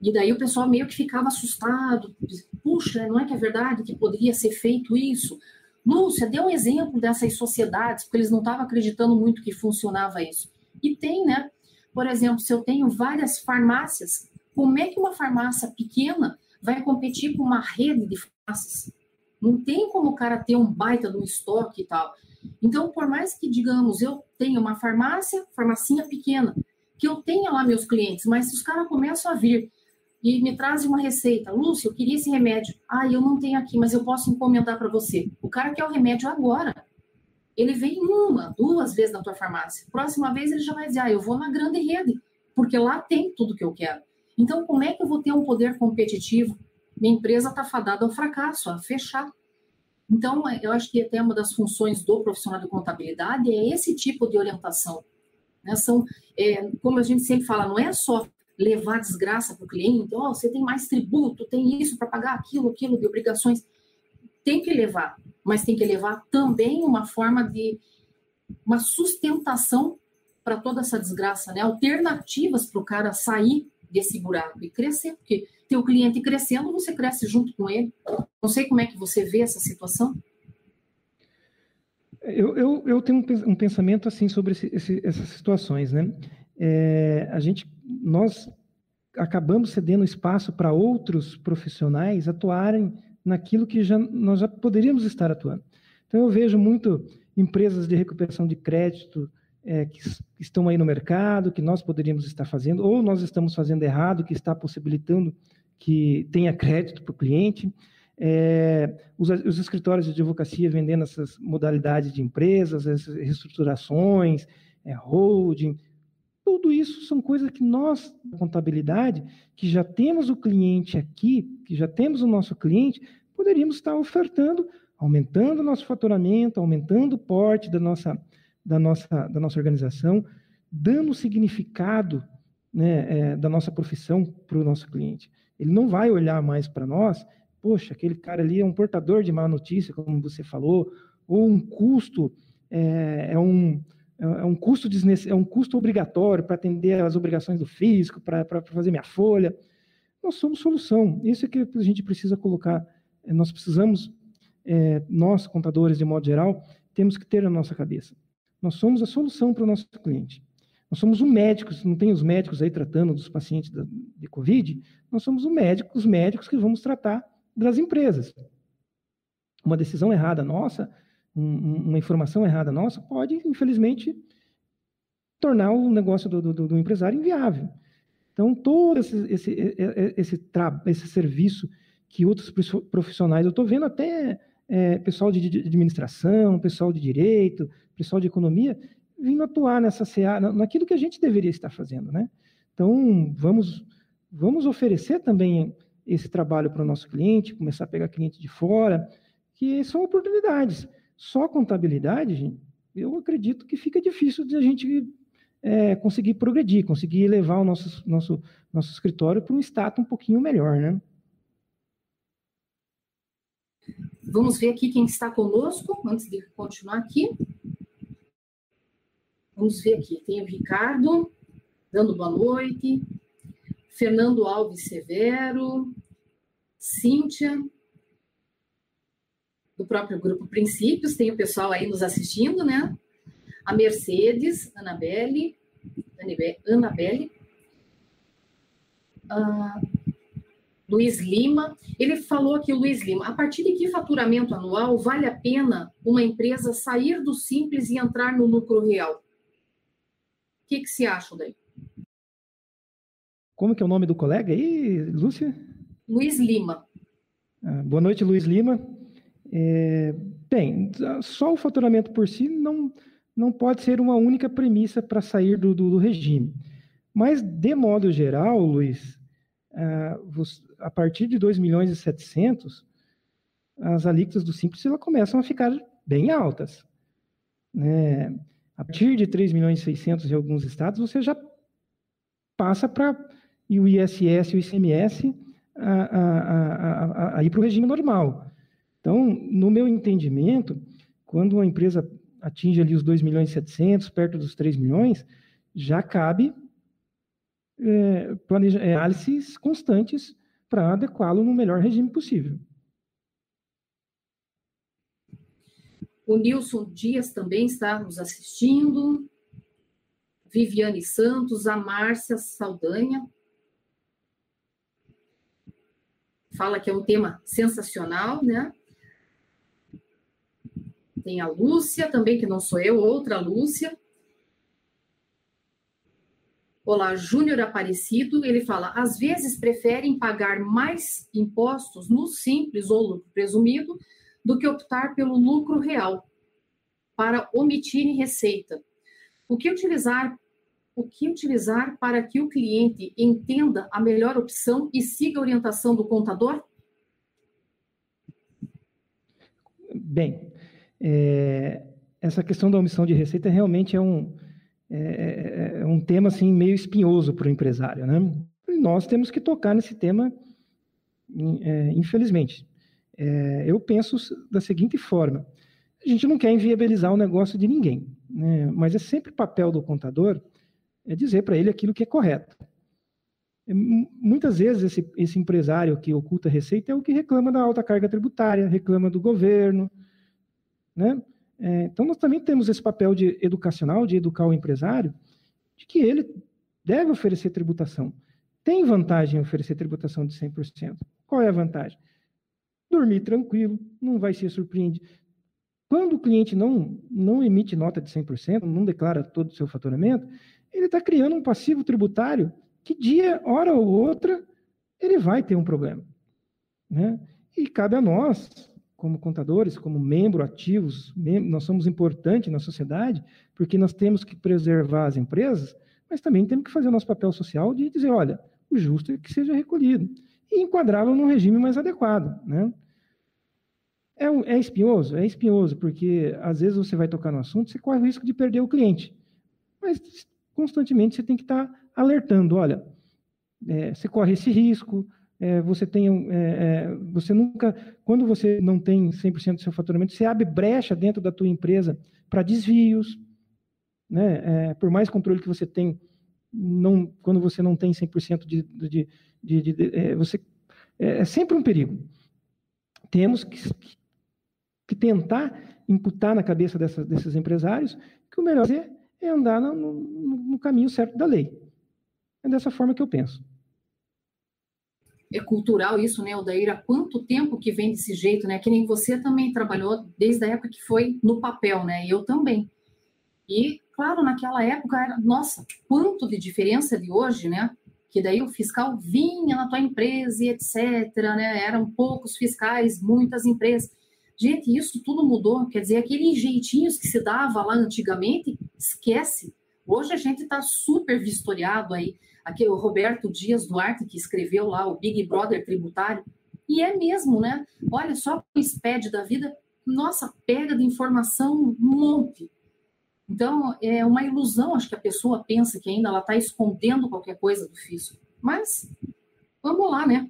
E daí o pessoal meio que ficava assustado. Puxa, não é que é verdade que poderia ser feito isso? Lúcia, dê um exemplo dessas sociedades, porque eles não estavam acreditando muito que funcionava isso. E tem, né? Por exemplo, se eu tenho várias farmácias, como é que uma farmácia pequena vai competir com uma rede de farmácias? Não tem como o cara ter um baita de um estoque e tal. Então, por mais que, digamos, eu tenha uma farmácia, farmacinha pequena, que eu tenha lá meus clientes, mas se os caras começam a vir e me trazem uma receita, Lúcia, eu queria esse remédio. Ah, eu não tenho aqui, mas eu posso encomendar para você. O cara quer o remédio agora. Ele vem uma, duas vezes na tua farmácia. Próxima vez ele já vai dizer, ah, eu vou na grande rede, porque lá tem tudo que eu quero. Então, como é que eu vou ter um poder competitivo? Minha empresa está fadada ao fracasso, a fechar. Então, eu acho que até uma das funções do profissional de contabilidade é esse tipo de orientação. Né? São, é, como a gente sempre fala, não é só levar desgraça para o cliente, ó, oh, você tem mais tributo, tem isso para pagar aquilo, aquilo de obrigações. Tem que levar, mas tem que levar também uma forma de uma sustentação para toda essa desgraça, né? Alternativas para o cara sair desse buraco e crescer, porque teu cliente crescendo, você cresce junto com ele. Não sei como é que você vê essa situação. Eu, eu, eu tenho um pensamento assim sobre esse, esse, essas situações, né? É, a gente nós acabamos cedendo espaço para outros profissionais atuarem naquilo que já, nós já poderíamos estar atuando. Então, eu vejo muito empresas de recuperação de crédito é, que, estão aí no mercado, que nós poderíamos estar fazendo, ou nós estamos fazendo errado, que está possibilitando que tenha crédito para o cliente. É, os, os, escritórios de advocacia vendendo essas modalidades de empresas, essas reestruturações, é, holding, tudo isso são coisas que nós, na contabilidade, que já temos o cliente aqui, que já temos o nosso cliente, poderíamos estar ofertando, aumentando o nosso faturamento, aumentando o porte da nossa, da nossa, da nossa organização, dando significado né, é, da nossa profissão para o nosso cliente. Ele não vai olhar mais para nós, poxa, aquele cara ali é um portador de má notícia, como você falou, ou um custo, é, é um é, é um custo, é um custo obrigatório para atender às obrigações do fisco, para fazer minha folha. Nós somos solução. Isso é que a gente precisa colocar. É, nós precisamos, é, nós, contadores, de modo geral, temos que ter na nossa cabeça. Nós somos a solução para o nosso cliente. Nós somos o médico, não tem os médicos aí tratando dos pacientes de Covid, nós somos o médico, os médicos que vamos tratar das empresas. Uma decisão errada nossa um, uma informação errada nossa pode, infelizmente, tornar o negócio do, do, do empresário inviável. Então, todo esse, esse, esse, esse serviço que outros profissionais, eu estou vendo até é, pessoal de, administração, pessoal de direito, pessoal de economia, vindo atuar nessa seara, naquilo que a gente deveria estar fazendo, né? Então, vamos, vamos oferecer também esse trabalho para o nosso cliente, começar a pegar cliente de fora, que são oportunidades. Só contabilidade, eu acredito que fica difícil de a gente é, conseguir progredir, conseguir levar o nosso, nosso, nosso escritório para um status um pouquinho melhor, né? Vamos ver aqui quem está conosco, antes de continuar aqui. Vamos ver aqui, tem o Ricardo, dando boa noite, Fernando Alves Severo, Cíntia, do próprio grupo Princípios, tem o pessoal aí nos assistindo, né? A Mercedes, Anabelle, Anabelle, uh, Luiz Lima. Ele falou aqui, Luiz Lima, a partir de que faturamento anual vale a pena uma empresa sair do simples e entrar no lucro real? O que, que se acha daí? Como que é o nome do colega aí, Lúcia? Luiz Lima. Ah, boa noite, Luiz Lima. É, bem, só o faturamento por si não, não pode ser uma única premissa para sair do, do, do, regime. Mas, de modo geral, Luiz, a partir de 2 milhões e 700, as alíquotas do Simples ela começam a ficar bem altas. Né? A partir de 3 milhões e 600 em alguns estados, você já passa para o ISS e o ICMS a, a, a, a ir para o regime normal. Então, no meu entendimento, quando uma empresa atinge ali os 2 milhões e 700, perto dos 3 milhões, já cabe é, planeja, é, análises constantes para adequá-lo no melhor regime possível. O Nilson Dias também está nos assistindo. Viviane Santos, a Márcia Saldanha. Fala que é um tema sensacional, né? Tem a Lúcia também, que não sou eu, outra Lúcia. Olá, Júnior Aparecido, ele fala: às vezes preferem pagar mais impostos no simples ou lucro presumido do que optar pelo lucro real para omitir receita. O que utilizar o que utilizar para que o cliente entenda a melhor opção e siga a orientação do contador? Bem, é, essa questão da omissão de receita realmente é um, é, é, é um tema assim, meio espinhoso para o empresário. Né? E nós temos que tocar nesse tema, é, infelizmente. É, eu penso da seguinte forma: a gente não quer inviabilizar o negócio de ninguém, né? mas é sempre papel do contador é dizer para ele aquilo que é correto. Muitas vezes esse, esse empresário que oculta receita é o que reclama da alta carga tributária, reclama do governo, né? É, então nós também temos esse papel de educacional, de educar o empresário, de que ele deve oferecer tributação. Tem vantagem em oferecer tributação de 100%. Qual é a vantagem? dormir tranquilo, não vai ser surpreendido. Quando o cliente não, não emite nota de 100%, não declara todo o seu faturamento, ele está criando um passivo tributário que dia, hora ou outra, ele vai ter um problema. Né? E cabe a nós, como contadores, como membros ativos, mem nós somos importantes na sociedade, porque nós temos que preservar as empresas, mas também temos que fazer o nosso papel social de dizer, olha, o justo é que seja recolhido e enquadrá-lo num regime mais adequado. Né? É, é espinhoso? É espinhoso, porque às vezes você vai tocar no assunto, você corre o risco de perder o cliente. Mas constantemente você tem que estar alertando, olha, é, você corre esse risco, é, você tem é, é você nunca, quando você não tem 100% do seu faturamento, você abre brecha dentro da tua empresa para desvios, né? É, por mais controle que você tem, não, quando você não tem 100% de, de, de, de, de é, você é, é, sempre um perigo. Temos que, que tentar imputar na cabeça dessa, desses empresários que o melhor é andar no, no, no, caminho certo da lei. É dessa forma que eu penso. É cultural isso, né, Odair? Há quanto tempo que vem desse jeito, né? Que nem você também trabalhou desde a época que foi no papel, né? Eu também. E, claro, naquela época era, nossa, quanto de diferença de hoje, né? que daí o fiscal vinha na tua empresa e etc, né? Eram poucos fiscais, muitas empresas. Gente, isso tudo mudou. Quer dizer, aqueles jeitinhos que se dava lá antigamente, esquece. Hoje a gente está super vistoriado aí. Aqui o Roberto Dias Duarte, que escreveu lá o Big Brother tributário. E é mesmo, né? Olha só o SPED da vida. Nossa, pega de informação um monte. Então, é uma ilusão, acho que a pessoa pensa que ainda ela está escondendo qualquer coisa do fisco. Mas, vamos lá, né?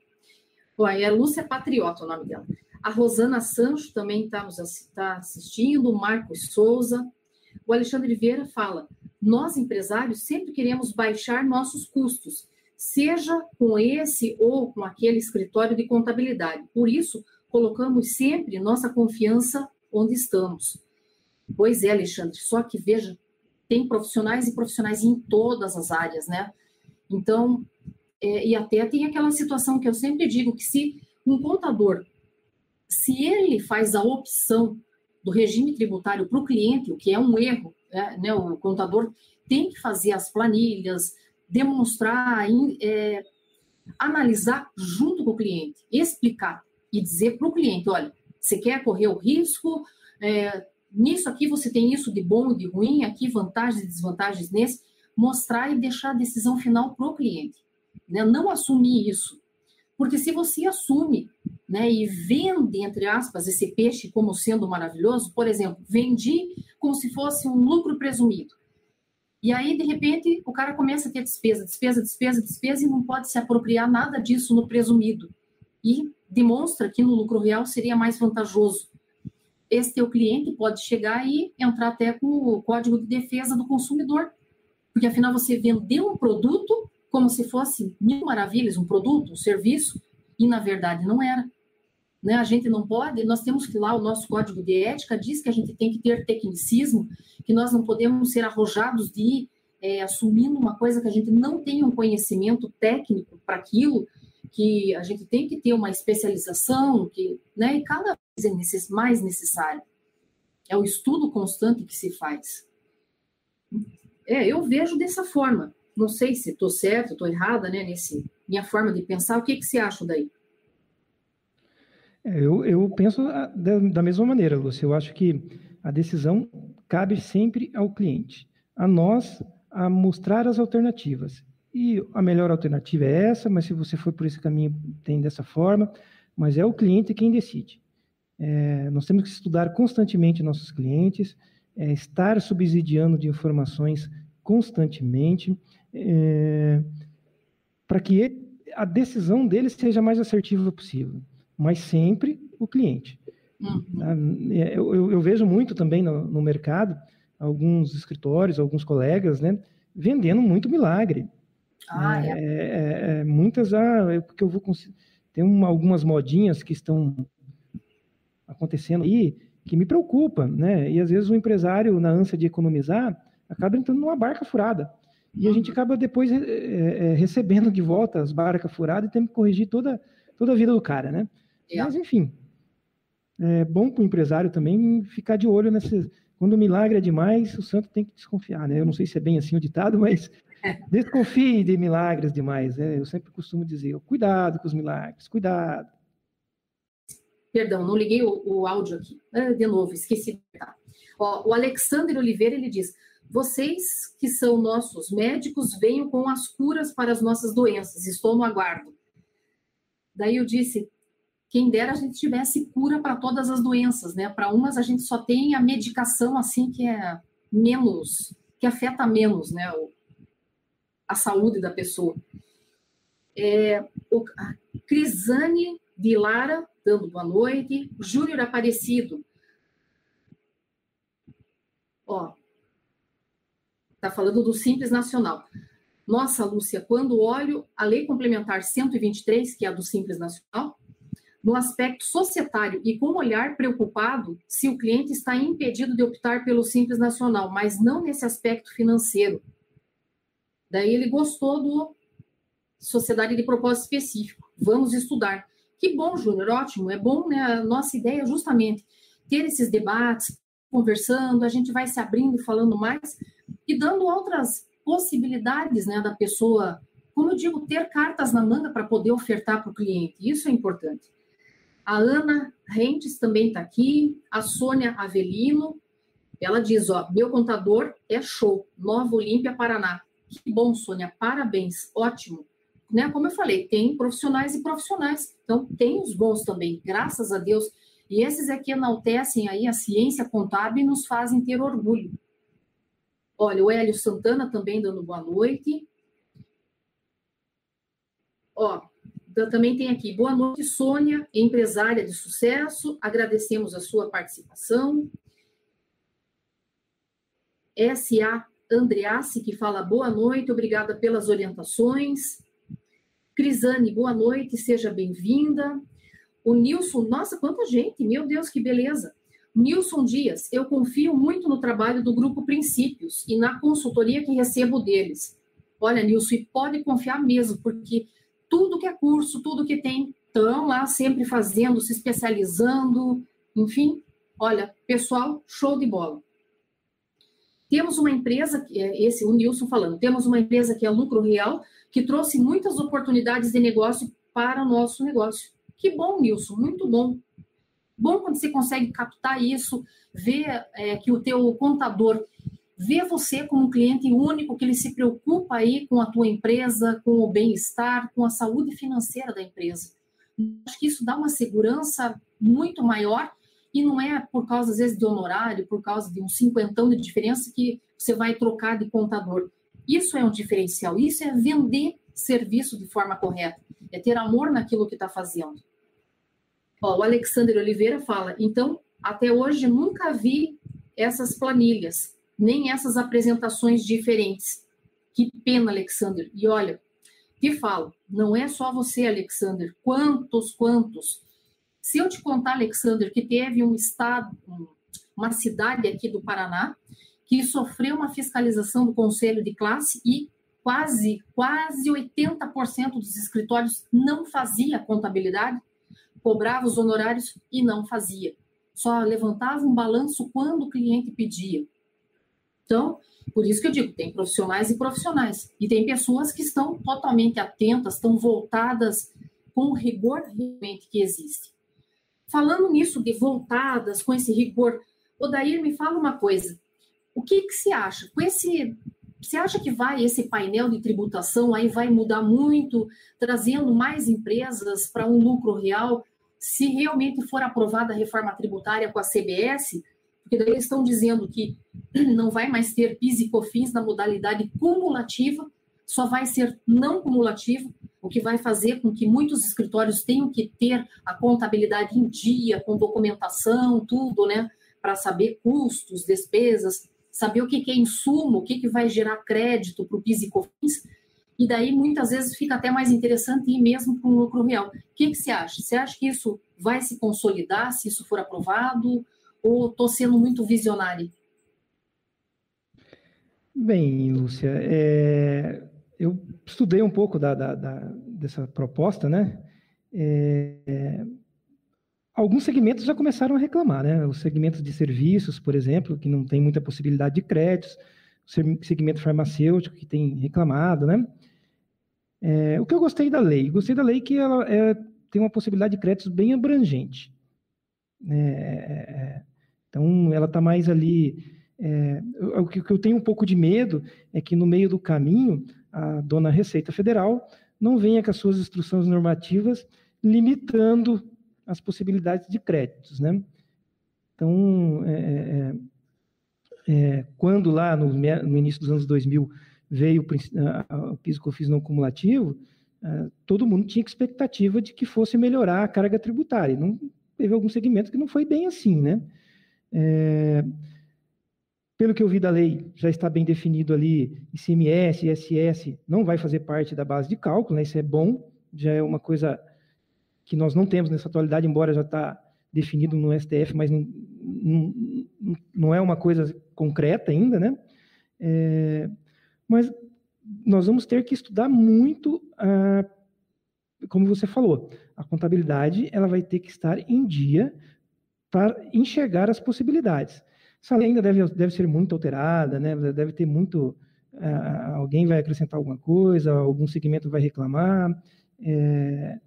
Ué, é Lúcia Patriota o nome dela. A Rosana Sancho também está nos tá assistindo, o Marcos Souza. O Alexandre Vieira fala: nós, empresários, sempre queremos baixar nossos custos, seja com esse ou com aquele escritório de contabilidade. Por isso, colocamos sempre nossa confiança onde estamos. Pois é, Alexandre, só que veja, tem profissionais e profissionais em todas as áreas, né? Então, é, e até tem aquela situação que eu sempre digo que se um contador, se ele faz a opção do regime tributário para o cliente, o que é um erro, né, né, o contador tem que fazer as planilhas, demonstrar, é, analisar junto com o cliente, explicar e dizer para o cliente, olha, você quer correr o risco, é, nisso aqui você tem isso de bom e de ruim, aqui vantagens e desvantagens nesse, mostrar e deixar a decisão final para o cliente. Né? Não assumir isso. Porque se você assume né, e vende, entre aspas, esse peixe como sendo maravilhoso, por exemplo, vendi como se fosse um lucro presumido. E aí, de repente, o cara começa a ter despesa, despesa, despesa, despesa, e não pode se apropriar nada disso no presumido. E demonstra que no lucro real seria mais vantajoso esse teu cliente pode chegar e entrar até com o código de defesa do consumidor. Porque afinal você vendeu um produto como se fosse mil maravilhas, um produto, um serviço, e na verdade não era. Né? A gente não pode, nós temos que lá, o nosso código de ética diz que a gente tem que ter tecnicismo, que nós não podemos ser arrojados de ir é, assumindo uma coisa que a gente não tem um conhecimento técnico para aquilo, que a gente tem que ter uma especialização, que, né, e cada vez é mais necessário. É o estudo constante que se faz. É, eu vejo dessa forma. Não sei se estou certa, estou errada, né, nesse minha forma de pensar. O que, que você acha daí? É, eu, eu penso da, da mesma maneira, Lúcia. Eu acho que a decisão cabe sempre ao cliente. A nós, a mostrar as alternativas. E a melhor alternativa é essa, mas se você for por esse caminho, tem dessa forma. Mas é o cliente quem decide. É, nós temos que estudar constantemente nossos clientes, é, estar subsidiando de informações constantemente, é, para que a decisão dele seja mais assertiva possível, mas sempre o cliente. Uhum. Tá? É, eu, eu, eu, vejo muito também no, no mercado alguns escritórios, alguns colegas, né, vendendo muito milagre. Ah, é. É, é, é muitas, ah, porque eu vou tem uma, algumas modinhas que estão acontecendo aí que me preocupa, né? E às vezes o empresário, na ânsia de economizar, acaba entrando numa barca furada. E a gente uhum. acaba depois é, é, recebendo de volta as barcas furadas e tendo que corrigir toda, toda a vida do cara, né? É. Mas, enfim, é bom para o empresário também ficar de olho nessas. Quando o milagre é demais, o santo tem que desconfiar, né? Eu não sei se é bem assim o ditado, mas desconfie de milagres demais. Né? Eu sempre costumo dizer: cuidado com os milagres, cuidado. Perdão, não liguei o, o áudio aqui. Ah, de novo, esqueci. Ó, o Alexander Oliveira ele diz: vocês que são nossos médicos venham com as curas para as nossas doenças. Estou no aguardo. Daí eu disse: quem dera a gente tivesse cura para todas as doenças, né? Para umas a gente só tem a medicação assim que é menos, que afeta menos, né? A saúde da pessoa. É, o, Crisane Vilara dando boa noite. Júnior Aparecido. Ó, tá falando do Simples Nacional. Nossa, Lúcia, quando olho a Lei Complementar 123, que é a do Simples Nacional, no aspecto societário e com um olhar preocupado se o cliente está impedido de optar pelo Simples Nacional, mas não nesse aspecto financeiro. Daí ele gostou do Sociedade de Propósito Específico. Vamos estudar. Que bom, Júnior, ótimo. É bom, né? A nossa ideia é justamente ter esses debates, conversando, a gente vai se abrindo e falando mais e dando outras possibilidades, né, da pessoa, como eu digo, ter cartas na manga para poder ofertar para o cliente. Isso é importante. A Ana Rentes também está aqui, a Sônia Avelino, ela diz, ó, meu contador é show, Nova Olímpia, Paraná. Que bom, Sônia, parabéns, ótimo né, como eu falei, tem profissionais e profissionais. Então, tem os bons também, graças a Deus. E esses é que enaltecem aí a ciência contábil e nos fazem ter orgulho. Olha, o Hélio Santana também dando boa noite. Ó, também tem aqui, boa noite, Sônia, empresária de sucesso, agradecemos a sua participação. S.A. Andreassi, que fala boa noite, obrigada pelas orientações. Crisane, boa noite, seja bem-vinda. O Nilson, nossa, quanta gente, meu Deus, que beleza. Nilson Dias, eu confio muito no trabalho do Grupo Princípios e na consultoria que recebo deles. Olha, Nilson, e pode confiar mesmo, porque tudo que é curso, tudo que tem, estão lá sempre fazendo, se especializando, enfim. Olha, pessoal, show de bola. Temos uma empresa, é esse o Nilson falando, temos uma empresa que é lucro real, que trouxe muitas oportunidades de negócio para o nosso negócio. Que bom, Nilson, muito bom. Bom quando você consegue captar isso, ver é, que o teu contador vê você como um cliente único, que ele se preocupa aí com a tua empresa, com o bem-estar, com a saúde financeira da empresa. Acho que isso dá uma segurança muito maior e não é por causa, às vezes, de honorário, por causa de um cinquentão de diferença que você vai trocar de contador. Isso é um diferencial, isso é vender serviço de forma correta, é ter amor naquilo que está fazendo. Ó, o Alexander Oliveira fala, então, até hoje nunca vi essas planilhas, nem essas apresentações diferentes. Que pena, Alexander. E olha, Te falo, não é só você, Alexander. Quantos, quantos? Se eu te contar, Alexander, que teve um estado, uma cidade aqui do Paraná, que sofreu uma fiscalização do conselho de classe e quase, quase 80% dos escritórios não fazia contabilidade, cobrava os honorários e não fazia. Só levantava um balanço quando o cliente pedia. Então, por isso que eu digo, tem profissionais e profissionais. E tem pessoas que estão totalmente atentas, estão voltadas com o rigor realmente que existe. Falando nisso de voltadas, com esse rigor, Odair, me fala uma coisa. O que, que você acha? Com esse você acha que vai esse painel de tributação aí vai mudar muito, trazendo mais empresas para um lucro real, se realmente for aprovada a reforma tributária com a CBS? Porque daí eles estão dizendo que não vai mais ter PIS e COFINS na modalidade cumulativa, só vai ser não cumulativo, o que vai fazer com que muitos escritórios tenham que ter a contabilidade em dia, com documentação, tudo, né, para saber custos, despesas saber o que, é insumo, o que, que vai gerar crédito para o PIS e COFINS, e daí muitas vezes fica até mais interessante ir mesmo para um lucro real. O que, que você acha? Você acha que isso vai se consolidar se isso for aprovado, ou estou sendo muito visionário? Bem, Lúcia, é, eu estudei um pouco da, da, da, dessa proposta, né? É, Alguns segmentos já começaram a reclamar, né? Os segmentos de serviços, por exemplo, que não tem muita possibilidade de créditos, o segmento farmacêutico que tem reclamado, né? É, o que eu gostei da lei? Gostei da lei que ela é, tem uma possibilidade de créditos bem abrangente. É, é, é então, ela está mais ali. É, o que eu tenho um pouco de medo é que no meio do caminho a dona Receita Federal não venha com as suas instruções normativas limitando as possibilidades de créditos, né? Então, é, é, é, é quando lá no, no, início dos anos 2000 veio o, o piso cofis não cumulativo, é, todo mundo tinha expectativa de que fosse melhorar a carga tributária. Não teve alguns segmentos que não foi bem assim, né? É, pelo que eu vi da lei, já está bem definido ali, ICMS, ISS não vai fazer parte da base de cálculo, né? Isso é bom, já é uma coisa que nós não temos nessa atualidade, embora já está definido no STF, mas não, não, não, é uma coisa concreta ainda, né? É, mas nós vamos ter que estudar muito, como você falou, a contabilidade ela vai ter que estar em dia para enxergar as possibilidades. Essa lei ainda deve, deve ser muito alterada, né? deve ter muito. Uh, alguém vai acrescentar alguma coisa, algum segmento vai reclamar. É,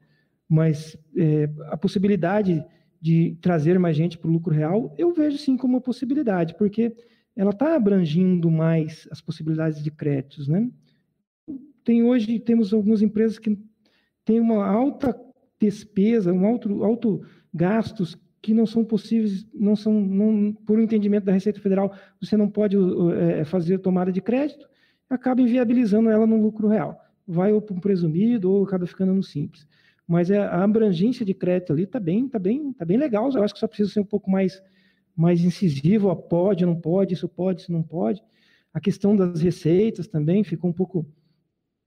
mas é, a possibilidade de trazer mais gente para o lucro real, eu vejo sim como uma possibilidade, porque ela está abrangindo mais as possibilidades de créditos, né? Tem hoje temos algumas empresas que têm uma alta despesa, um alto, alto gastos que não são possíveis, não são, não, por entendimento da Receita Federal, você não pode é, fazer tomada de crédito, acaba inviabilizando ela no lucro real. Vai ou para um presumido ou acaba ficando no simples mas é, a abrangência de crédito ali está bem, tá bem, tá bem legal. Eu acho que só precisa ser um pouco mais, mais incisivo, ó, pode, não pode, isso pode, isso não pode. A questão das receitas também ficou um pouco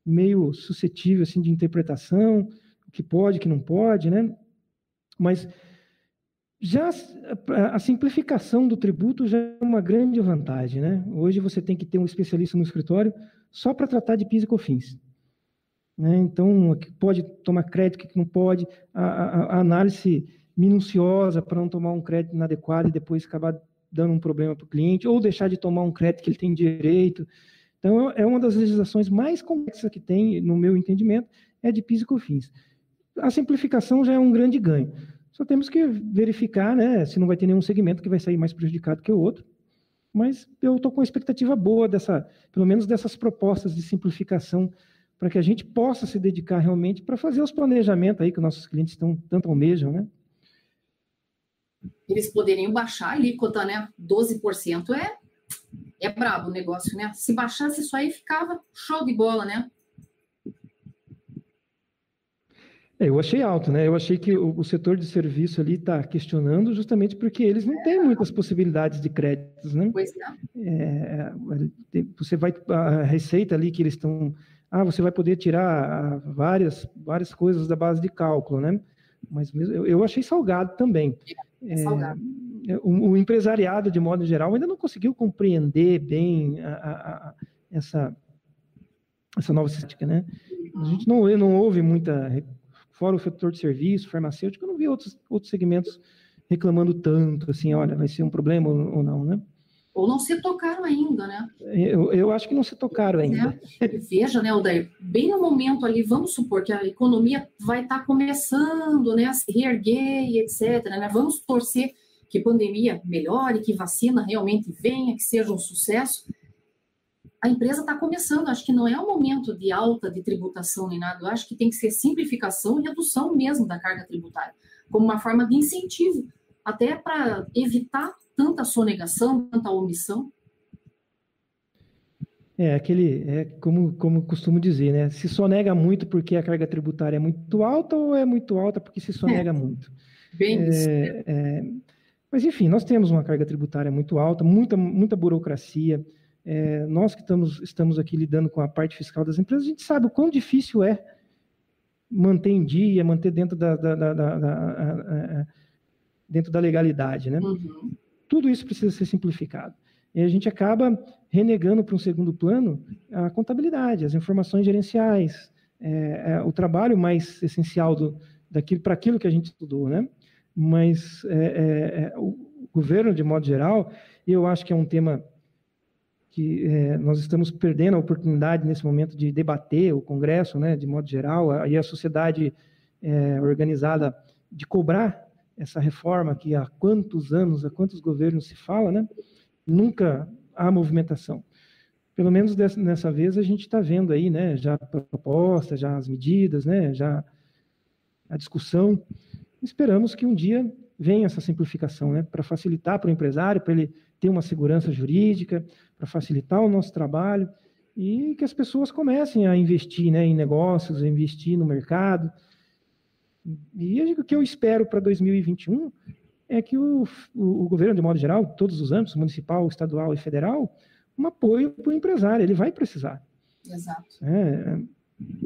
meio suscetível assim de interpretação, o que pode, o que não pode, né? Mas já a simplificação do tributo já é uma grande vantagem, né? Hoje você tem que ter um especialista no escritório só para tratar de PIS e COFINS. Né? Então, pode tomar crédito, que não pode, a, a, a análise minuciosa para não tomar um crédito inadequado e depois acabar dando um problema para o cliente, ou deixar de tomar um crédito que ele tem direito. Então, é uma das legislações mais complexas que tem, no meu entendimento, é de PIS e COFINS. A simplificação já é um grande ganho. Só temos que verificar né, se não vai ter nenhum segmento que vai sair mais prejudicado que o outro. Mas eu estou com uma expectativa boa dessa, pelo menos dessas propostas de simplificação para que a gente possa se dedicar realmente para fazer os planejamentos aí que nossos clientes estão tanto almejam, né? Eles poderiam baixar a alíquota, né? 12% é é brabo o negócio, né? Se baixasse isso aí, ficava show de bola, né? É, eu achei alto, né? Eu achei que o, o setor de serviço ali está questionando justamente porque eles não têm muitas possibilidades de créditos, né? Pois é. é você vai a receita ali que eles estão Ah, você vai poder tirar ah, várias, várias coisas da base de cálculo, né? Mas eu, eu achei salgado também. É, salgado. É, o, o, empresariado, de modo geral, ainda não conseguiu compreender bem a, a, a, essa, essa nova estética, né? A gente não, não ouve muita, fora o setor de serviço, farmacêutico, eu não vi outros, outros segmentos reclamando tanto, assim, olha, vai ser um problema ou, ou não, né? Ou não se tocaram ainda, né? Eu, eu acho que não se tocaram ainda. É. Veja, né, Aldair, bem no momento ali, vamos supor que a economia vai estar tá começando né, a se reerguer e etc. Né? Vamos torcer que pandemia melhore, que vacina realmente venha, que seja um sucesso. A empresa está começando, acho que não é o momento de alta de tributação nem nada, eu acho que tem que ser simplificação e redução mesmo da carga tributária, como uma forma de incentivo, até para evitar tanta sonegação, tanta omissão? É, aquele, é como, como costumo dizer, né? Se sonega muito porque a carga tributária é muito alta ou é muito alta porque se sonega é. muito? Bem é, isso. É, mas, enfim, nós temos uma carga tributária muito alta, muita, muita burocracia. É, nós que estamos, estamos aqui lidando com a parte fiscal das empresas, a gente sabe o quão difícil é manter em dia, manter dentro da, da, da, da dentro da legalidade, né? Uhum. Tudo isso precisa ser simplificado. E a gente acaba renegando para um segundo plano a contabilidade, as informações gerenciais, é, é, o trabalho mais essencial do, daquilo, para aquilo que a gente estudou, né? Mas é, é, é o governo, de modo geral, eu acho que é um tema que é, nós estamos perdendo a oportunidade nesse momento de debater o Congresso, né, de modo geral, e a sociedade organizada de cobrar essa reforma que há quantos anos, há quantos governos se fala, né? Nunca há movimentação. Pelo menos dessa, nessa vez a gente está vendo aí, né? Já a proposta, já as medidas, né? Já a discussão. Esperamos que um dia venha essa simplificação, né? Para facilitar para o empresário, para ele ter uma segurança jurídica, para facilitar o nosso trabalho e que as pessoas comecem a investir, né? Em negócios, a investir no mercado e o que eu espero para 2021 é que o, o, o, governo, de modo geral, todos os âmbitos, municipal, estadual e federal, um apoio para o empresário, ele vai precisar. Exato. É,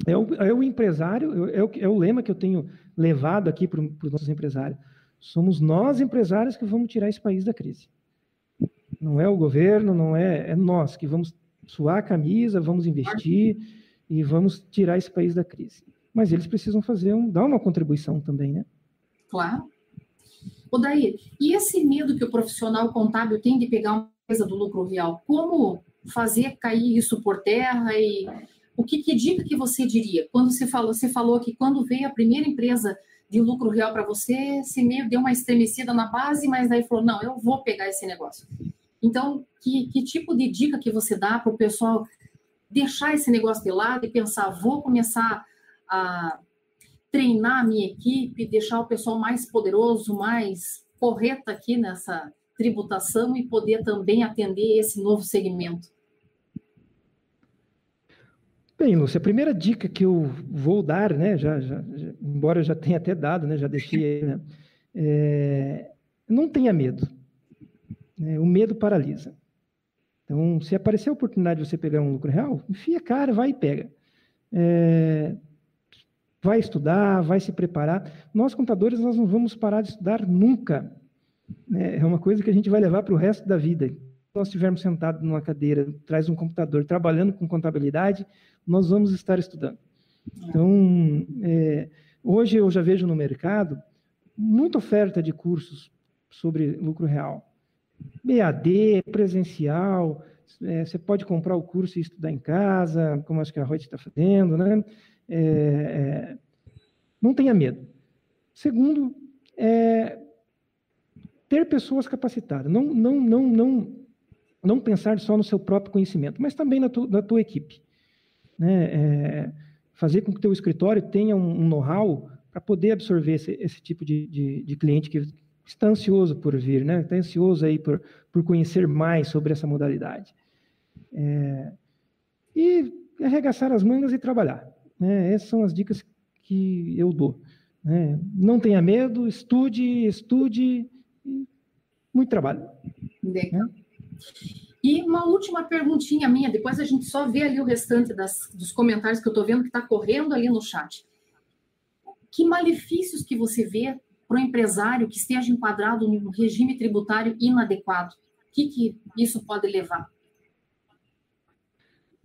é, o, é o empresário, é o, é o lema que eu tenho levado aqui para os nossos empresários. Somos nós, empresários, que vamos tirar esse país da crise. Não é o governo, não é, é nós que vamos suar a camisa, vamos investir e vamos tirar esse país da crise mas eles precisam fazer um, dar uma contribuição também, né? Claro. O daí, e esse medo que o profissional contábil tem de pegar uma coisa do lucro real, como fazer cair isso por terra e o que, que dica que você diria? Quando você falou, você falou que quando veio a primeira empresa de lucro real para você, você meio deu uma estremecida na base, mas daí falou, não, eu vou pegar esse negócio. Então, que, que tipo de dica que você dá para o pessoal deixar esse negócio de lado e pensar, vou começar a treinar a minha equipe, deixar o pessoal mais poderoso, mais correto aqui nessa tributação e poder também atender esse novo segmento? Bem, Lúcia, a primeira dica que eu vou dar, né, já, já, já embora eu já tenha até dado, né, já deixei aí, né, é, não tenha medo. Né, o medo paralisa. Então, se aparecer a oportunidade de você pegar um lucro real, enfia a cara, vai e pega. É, vai estudar, vai se preparar. Nós, contadores, nós não vamos parar de estudar nunca. Né? É uma coisa que a gente vai levar para o resto da vida. Nós estivermos sentados numa cadeira, traz um computador, trabalhando com contabilidade, nós vamos estar estudando. Então, é, hoje eu já vejo no mercado muita oferta de cursos sobre lucro real. EAD, presencial, é, você pode comprar o curso e estudar em casa, como acho que a Reut está fazendo, né? É, é, não tenha medo. Segundo, é, ter pessoas capacitadas. Não, não, não, não, não pensar só no seu próprio conhecimento, mas também na, tu, na tua equipe. Né? É, fazer com que o teu escritório tenha um, um know-how para poder absorver esse, esse tipo de, de, de, cliente que está ansioso por vir, né? está ansioso aí por, por conhecer mais sobre essa modalidade. É, e arregaçar as mangas e trabalhar. Né? Essas são as dicas que eu dou. Né? Não tenha medo, estude, estude, muito trabalho. Né? E uma última perguntinha minha, depois a gente só vê ali o restante das, dos comentários que eu estou vendo que está correndo ali no chat. Que malefícios que você vê para o empresário que esteja enquadrado num regime tributário inadequado? O que, que isso pode levar?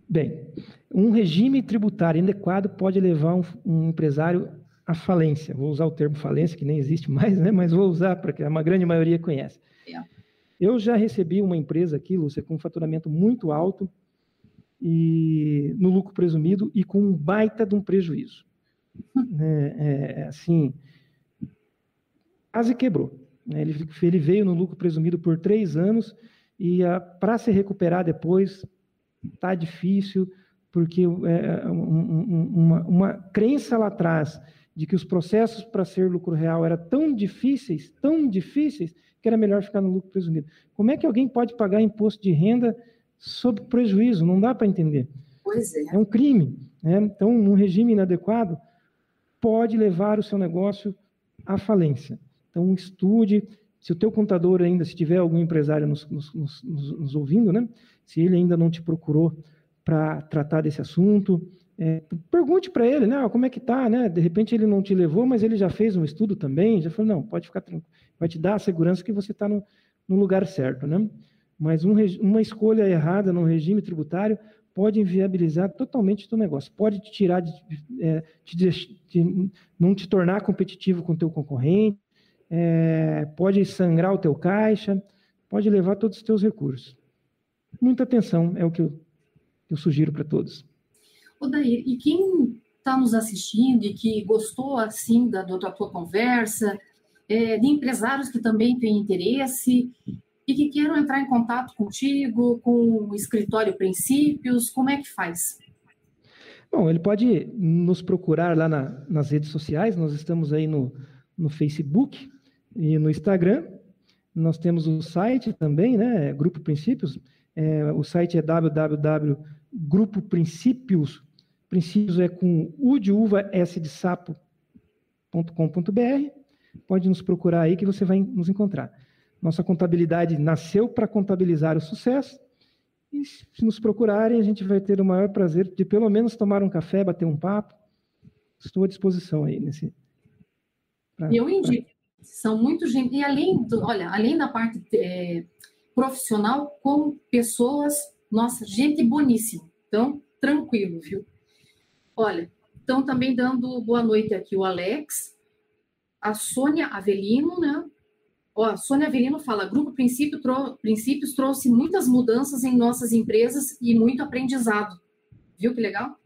Bem, um regime tributário inadequado pode levar um, um, empresário à falência. Vou usar o termo falência, que nem existe mais, né? mas vou usar porque a grande maioria conhece. É. Eu já recebi uma empresa aqui, Lúcia, com um faturamento muito alto e no lucro presumido e com um baita de um prejuízo. É, é, assim, quase quebrou. Né? Ele, ele veio no lucro presumido por três anos e para se recuperar depois está difícil, porque é, uma, uma crença lá atrás de que os processos para ser lucro real eram tão difíceis, tão difíceis, que era melhor ficar no lucro presumido. Como é que alguém pode pagar imposto de renda sob prejuízo? Não dá para entender. Pois é. É um crime. Né? Então, um regime inadequado pode levar o seu negócio à falência. Então, estude. Se o teu contador ainda, se tiver algum empresário nos, nos, nos, nos ouvindo, né? se ele ainda não te procurou para tratar desse assunto, é, pergunte para ele, né, como é que tá, né? De repente ele não te levou, mas ele já fez um estudo também, já falou, não, pode ficar tranquilo, vai te dar a segurança que você está no, no, lugar certo, né? Mas um, uma escolha errada no regime tributário pode inviabilizar totalmente o teu negócio, pode te tirar, de, é, te, não te tornar competitivo com o teu concorrente, é, pode sangrar o teu caixa, pode levar todos os teus recursos. Muita atenção é o que eu, eu sugiro para todos. Odair, e quem está nos assistindo e que gostou assim da, da tua conversa, é, de empresários que também têm interesse e que queiram entrar em contato contigo, com o escritório Princípios, como é que faz? Bom, ele pode nos procurar lá na, nas redes sociais, nós estamos aí no, no Facebook e no Instagram. Nós temos o site também, né? Grupo Princípios. É, o site é www.grupoprincípios, princípios é com u de uva, s de sapo.com.br. Pode nos procurar aí que você vai nos encontrar. Nossa contabilidade nasceu para contabilizar o sucesso. E se nos procurarem, a gente vai ter o maior prazer de pelo menos tomar um café, bater um papo. Estou à disposição aí nesse. Pra, eu indico. Pra... São muito gente. E além do, olha, além da parte é, profissional, com pessoas, nossa, gente boníssima. Então, tranquilo, viu? Olha, estão também dando boa noite aqui o Alex, a Sônia Avelino, né? Ó, a Sônia Avelino fala: Grupo Princípio trou Princípios trouxe muitas mudanças em nossas empresas e muito aprendizado. Viu que legal?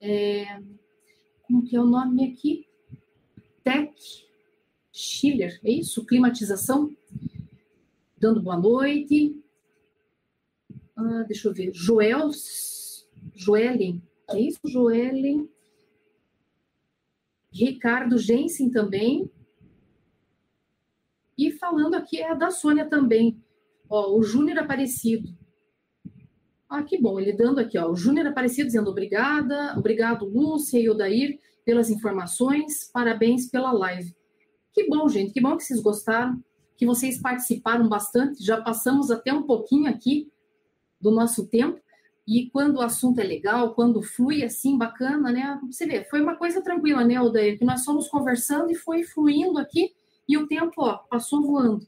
É, como que é o nome aqui? Tech Schiller, é isso? Climatização? Dando boa noite. Ah, deixa eu ver. Joel, Joellen, é isso, Joellen? Ricardo Jensen também. E falando aqui é da Sônia também. Ó, o Júnior Aparecido. Ah, que bom, ele dando aqui, ó. O Júnior Aparecido dizendo obrigada, obrigado, Lúcia e Odair, pelas informações, parabéns pela live. Que bom, gente, que bom que vocês gostaram, que vocês participaram bastante. Já passamos até um pouquinho aqui do nosso tempo. E quando o assunto é legal, quando flui assim, bacana, né? Você vê, foi uma coisa tranquila, né, Odair? Que nós fomos conversando e foi fluindo aqui e o tempo, ó, passou voando.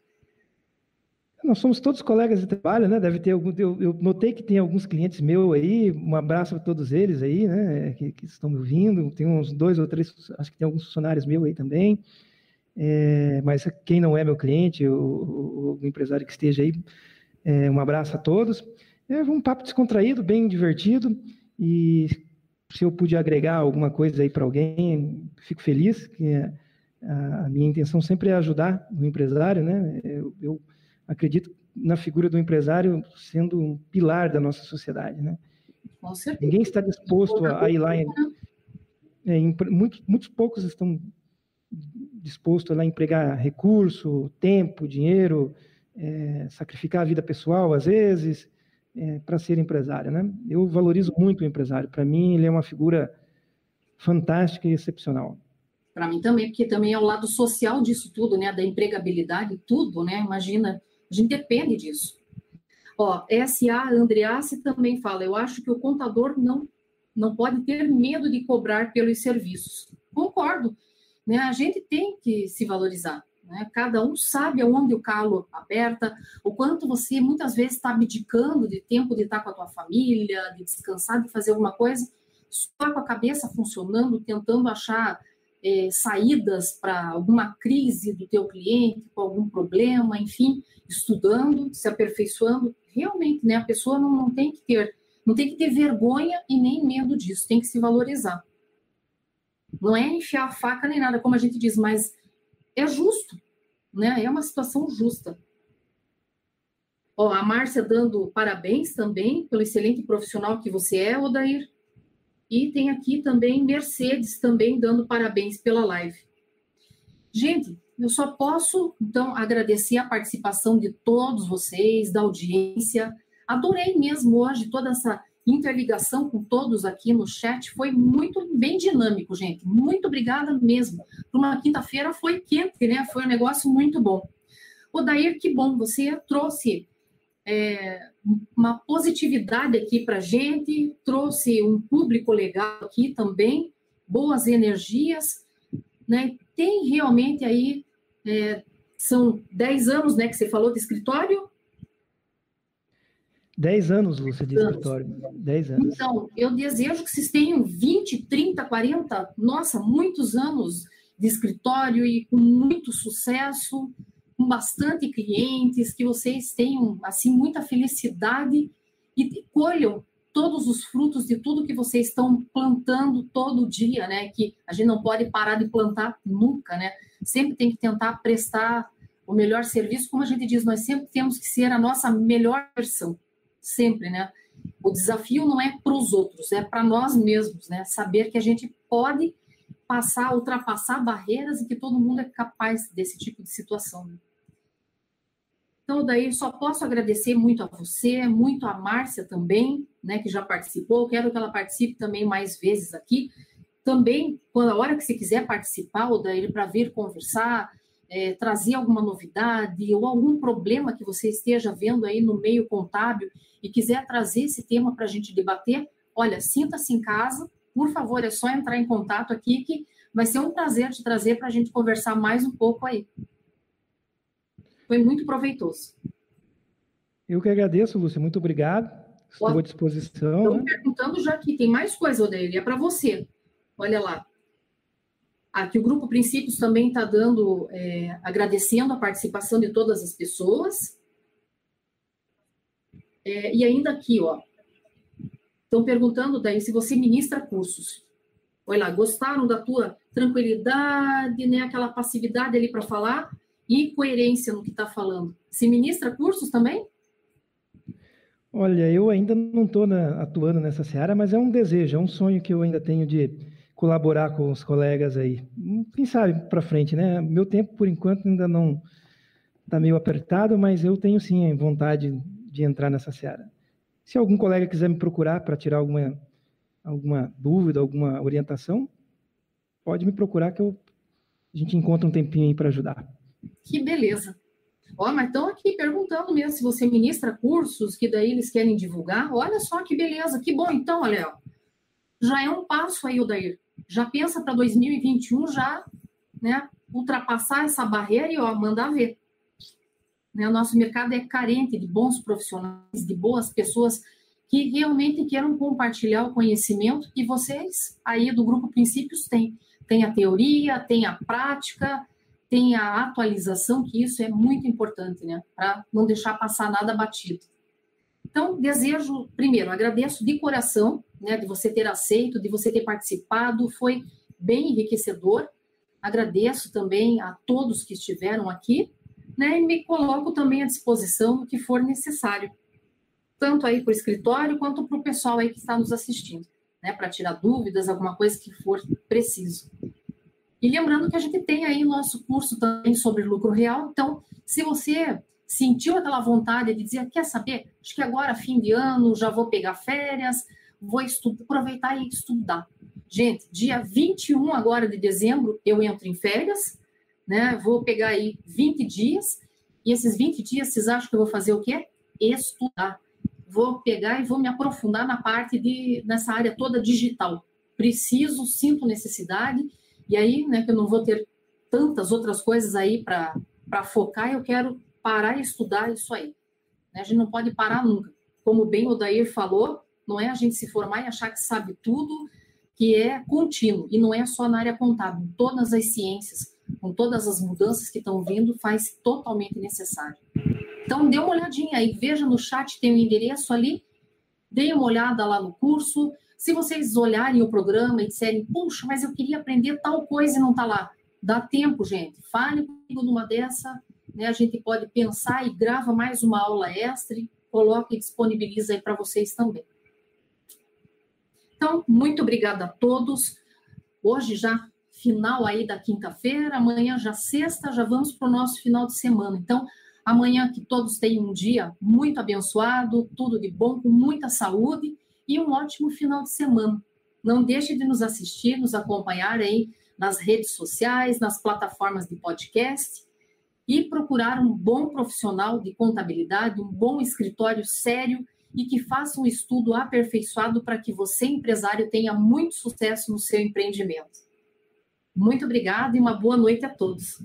Nós somos todos colegas de trabalho, né? Deve ter algum. Eu, eu notei que tem alguns clientes meus aí. Um abraço para todos eles aí, né? Que, que, estão me ouvindo. Tem uns dois ou três, acho que tem alguns funcionários meus aí também. É, mas quem não é meu cliente, o, empresário que esteja aí, é, um abraço a todos. É um papo descontraído, bem divertido. E se eu pude agregar alguma coisa aí para alguém, fico feliz. Que a, minha intenção sempre é ajudar o empresário, né? Eu, eu, acredito na figura do empresário sendo um pilar da nossa sociedade, né? Ninguém está disposto a, ir lá. Em, é, em, muitos, muitos poucos estão dispostos a empregar recurso, tempo, dinheiro, é, sacrificar a vida pessoal às vezes, é, para ser empresário. Né? Eu valorizo muito o empresário. Para mim, ele é uma figura fantástica e excepcional. Para mim também, porque também é o lado social disso tudo, né? Da empregabilidade, tudo, né? Imagina, a gente depende disso. Ó, SA Andreassi também fala, eu acho que o contador não, não pode ter medo de cobrar pelos serviços. Concordo, né? A gente tem que se valorizar. Né? Cada um sabe aonde o calo aperta, o quanto você muitas vezes está abdicando de tempo de estar com a tua família, de descansar, de fazer alguma coisa, só com a cabeça funcionando, tentando achar é, saídas para alguma crise do teu cliente, com algum problema, enfim, estudando, se aperfeiçoando. Realmente, né? A pessoa não, não tem que ter, não tem que ter vergonha e nem medo disso, tem que se valorizar. Não é enfiar a faca nem nada, como a gente diz, mas é justo, né? É uma situação justa. Ó, a Márcia dando parabéns também pelo excelente profissional que você é, Odair. E tem aqui também Mercedes também dando parabéns pela live. Gente, eu só posso então agradecer a participação de todos vocês, da audiência. Adorei mesmo hoje toda essa interligação com todos aqui no chat. Foi muito bem dinâmico, gente. Muito obrigada mesmo. Uma quinta-feira foi quente, né? Foi um negócio muito bom. O Dair, que bom, você trouxe é, uma positividade aqui para gente, trouxe um público legal aqui também, boas energias, né? Tem realmente aí, é, são 10 anos, né, que você falou de escritório, 10 anos, Lúcia, de escritório. 10 anos. Então, eu desejo que vocês tenham 20, 30, 40, nossa, muitos anos de escritório e com muito sucesso, com bastante clientes, que vocês tenham, assim, muita felicidade e colham todos os frutos de tudo que vocês estão plantando todo dia, né? Que a gente não pode parar de plantar nunca, né? Sempre tem que tentar prestar o melhor serviço, como a gente diz, nós sempre temos que ser a nossa melhor versão sempre, né? O desafio não é para os outros, é para nós mesmos, né? Saber que a gente pode passar, ultrapassar barreiras e que todo mundo é capaz desse tipo de situação. Né? Então, daí só posso agradecer muito a você, muito a Márcia também, né, que já participou. Quero que ela participe também mais vezes aqui. Também, quando a hora que você quiser participar, ou daí para vir conversar, é, trazer alguma novidade ou algum problema que você esteja vendo aí no meio contábil e quiser trazer esse tema para a gente debater, olha, sinta-se em casa, por favor, é só entrar em contato aqui que vai ser um prazer te trazer para a gente conversar mais um pouco aí. Foi muito proveitoso. Eu que agradeço, Lúcia, muito obrigado. Estou à disposição. Estou né? perguntando já que tem mais coisa, Odeir, é para você. Olha lá. Aqui o Grupo Princípios também está dando, é, agradecendo a participação de todas as pessoas. É, e ainda aqui, ó, estão perguntando daí se você ministra cursos. Olha lá, gostaram da tua tranquilidade, né, aquela passividade ali para falar e coerência no que está falando. Se ministra cursos também? Olha, eu ainda não estou atuando nessa seara, mas é um desejo, é um sonho que eu ainda tenho de colaborar com os colegas aí. Quem sabe para frente, né? Meu tempo, por enquanto, ainda não está meio apertado, mas eu tenho sim vontade de entrar nessa seara. Se algum colega quiser me procurar para tirar alguma, alguma dúvida, alguma orientação, pode me procurar que eu, a gente encontra um tempinho aí para ajudar. Que beleza. Ó, mas estão aqui perguntando mesmo se você ministra cursos que daí eles querem divulgar. Olha só que beleza, que bom. Então, olha, ó, já é um passo aí, Odair. Já pensa para 2021 já, né, ultrapassar essa barreira e ó, mandar ver. Né? Nosso mercado é carente de bons profissionais, de boas pessoas que realmente queiram compartilhar o conhecimento e vocês aí do Grupo Princípios têm. Tem a teoria, tem a prática, tem a atualização, que isso é muito importante, né? Para não deixar passar nada batido. Então, desejo, primeiro, agradeço de coração, né, de você ter aceito, de você ter participado, foi bem enriquecedor. Agradeço também a todos que estiveram aqui né, e me coloco também à disposição do que for necessário, tanto aí para o escritório quanto para o pessoal aí que está nos assistindo, né, para tirar dúvidas, alguma coisa que for preciso. E lembrando que a gente tem aí nosso curso também sobre lucro real, então, se você sentiu aquela vontade de dizer, quer saber, acho que agora, fim de ano, já vou pegar férias, vou estudar, aproveitar e estudar. Gente, dia 21 agora de dezembro, eu entro em férias, né? Vou pegar aí 20 dias, e esses 20 dias, vocês acham que eu vou fazer o quê? estudar. Vou pegar e vou me aprofundar na parte de nessa área toda digital. Preciso, sinto necessidade e aí, né, que eu não vou ter tantas outras coisas aí para focar, eu quero parar e estudar isso aí. Né? A gente não pode parar nunca. Como bem o Dair falou, não é a gente se formar e achar que sabe tudo, que é contínuo, e não é só na área contábil, todas as ciências, com todas as mudanças que estão vindo, faz totalmente necessário. Então, dê uma olhadinha aí, veja no chat, tem o um endereço ali, dê uma olhada lá no curso. Se vocês olharem o programa e disserem, puxa, mas eu queria aprender tal coisa e não está lá, dá tempo, gente. Fale comigo numa dessa, né? A gente pode pensar e grava mais uma aula extra coloca e disponibiliza aí para vocês também. Então, muito obrigada a todos. Hoje já final aí da quinta-feira, amanhã já sexta, já vamos para o nosso final de semana. Então, amanhã que todos tenham um dia muito abençoado, tudo de bom, com muita saúde e um ótimo final de semana. Não deixe de nos assistir, nos acompanhar aí nas redes sociais, nas plataformas de podcast e procurar um bom profissional de contabilidade, um bom escritório sério e que faça um estudo aperfeiçoado para que você, empresário, tenha muito sucesso no seu empreendimento. Muito obrigada e uma boa noite a todos.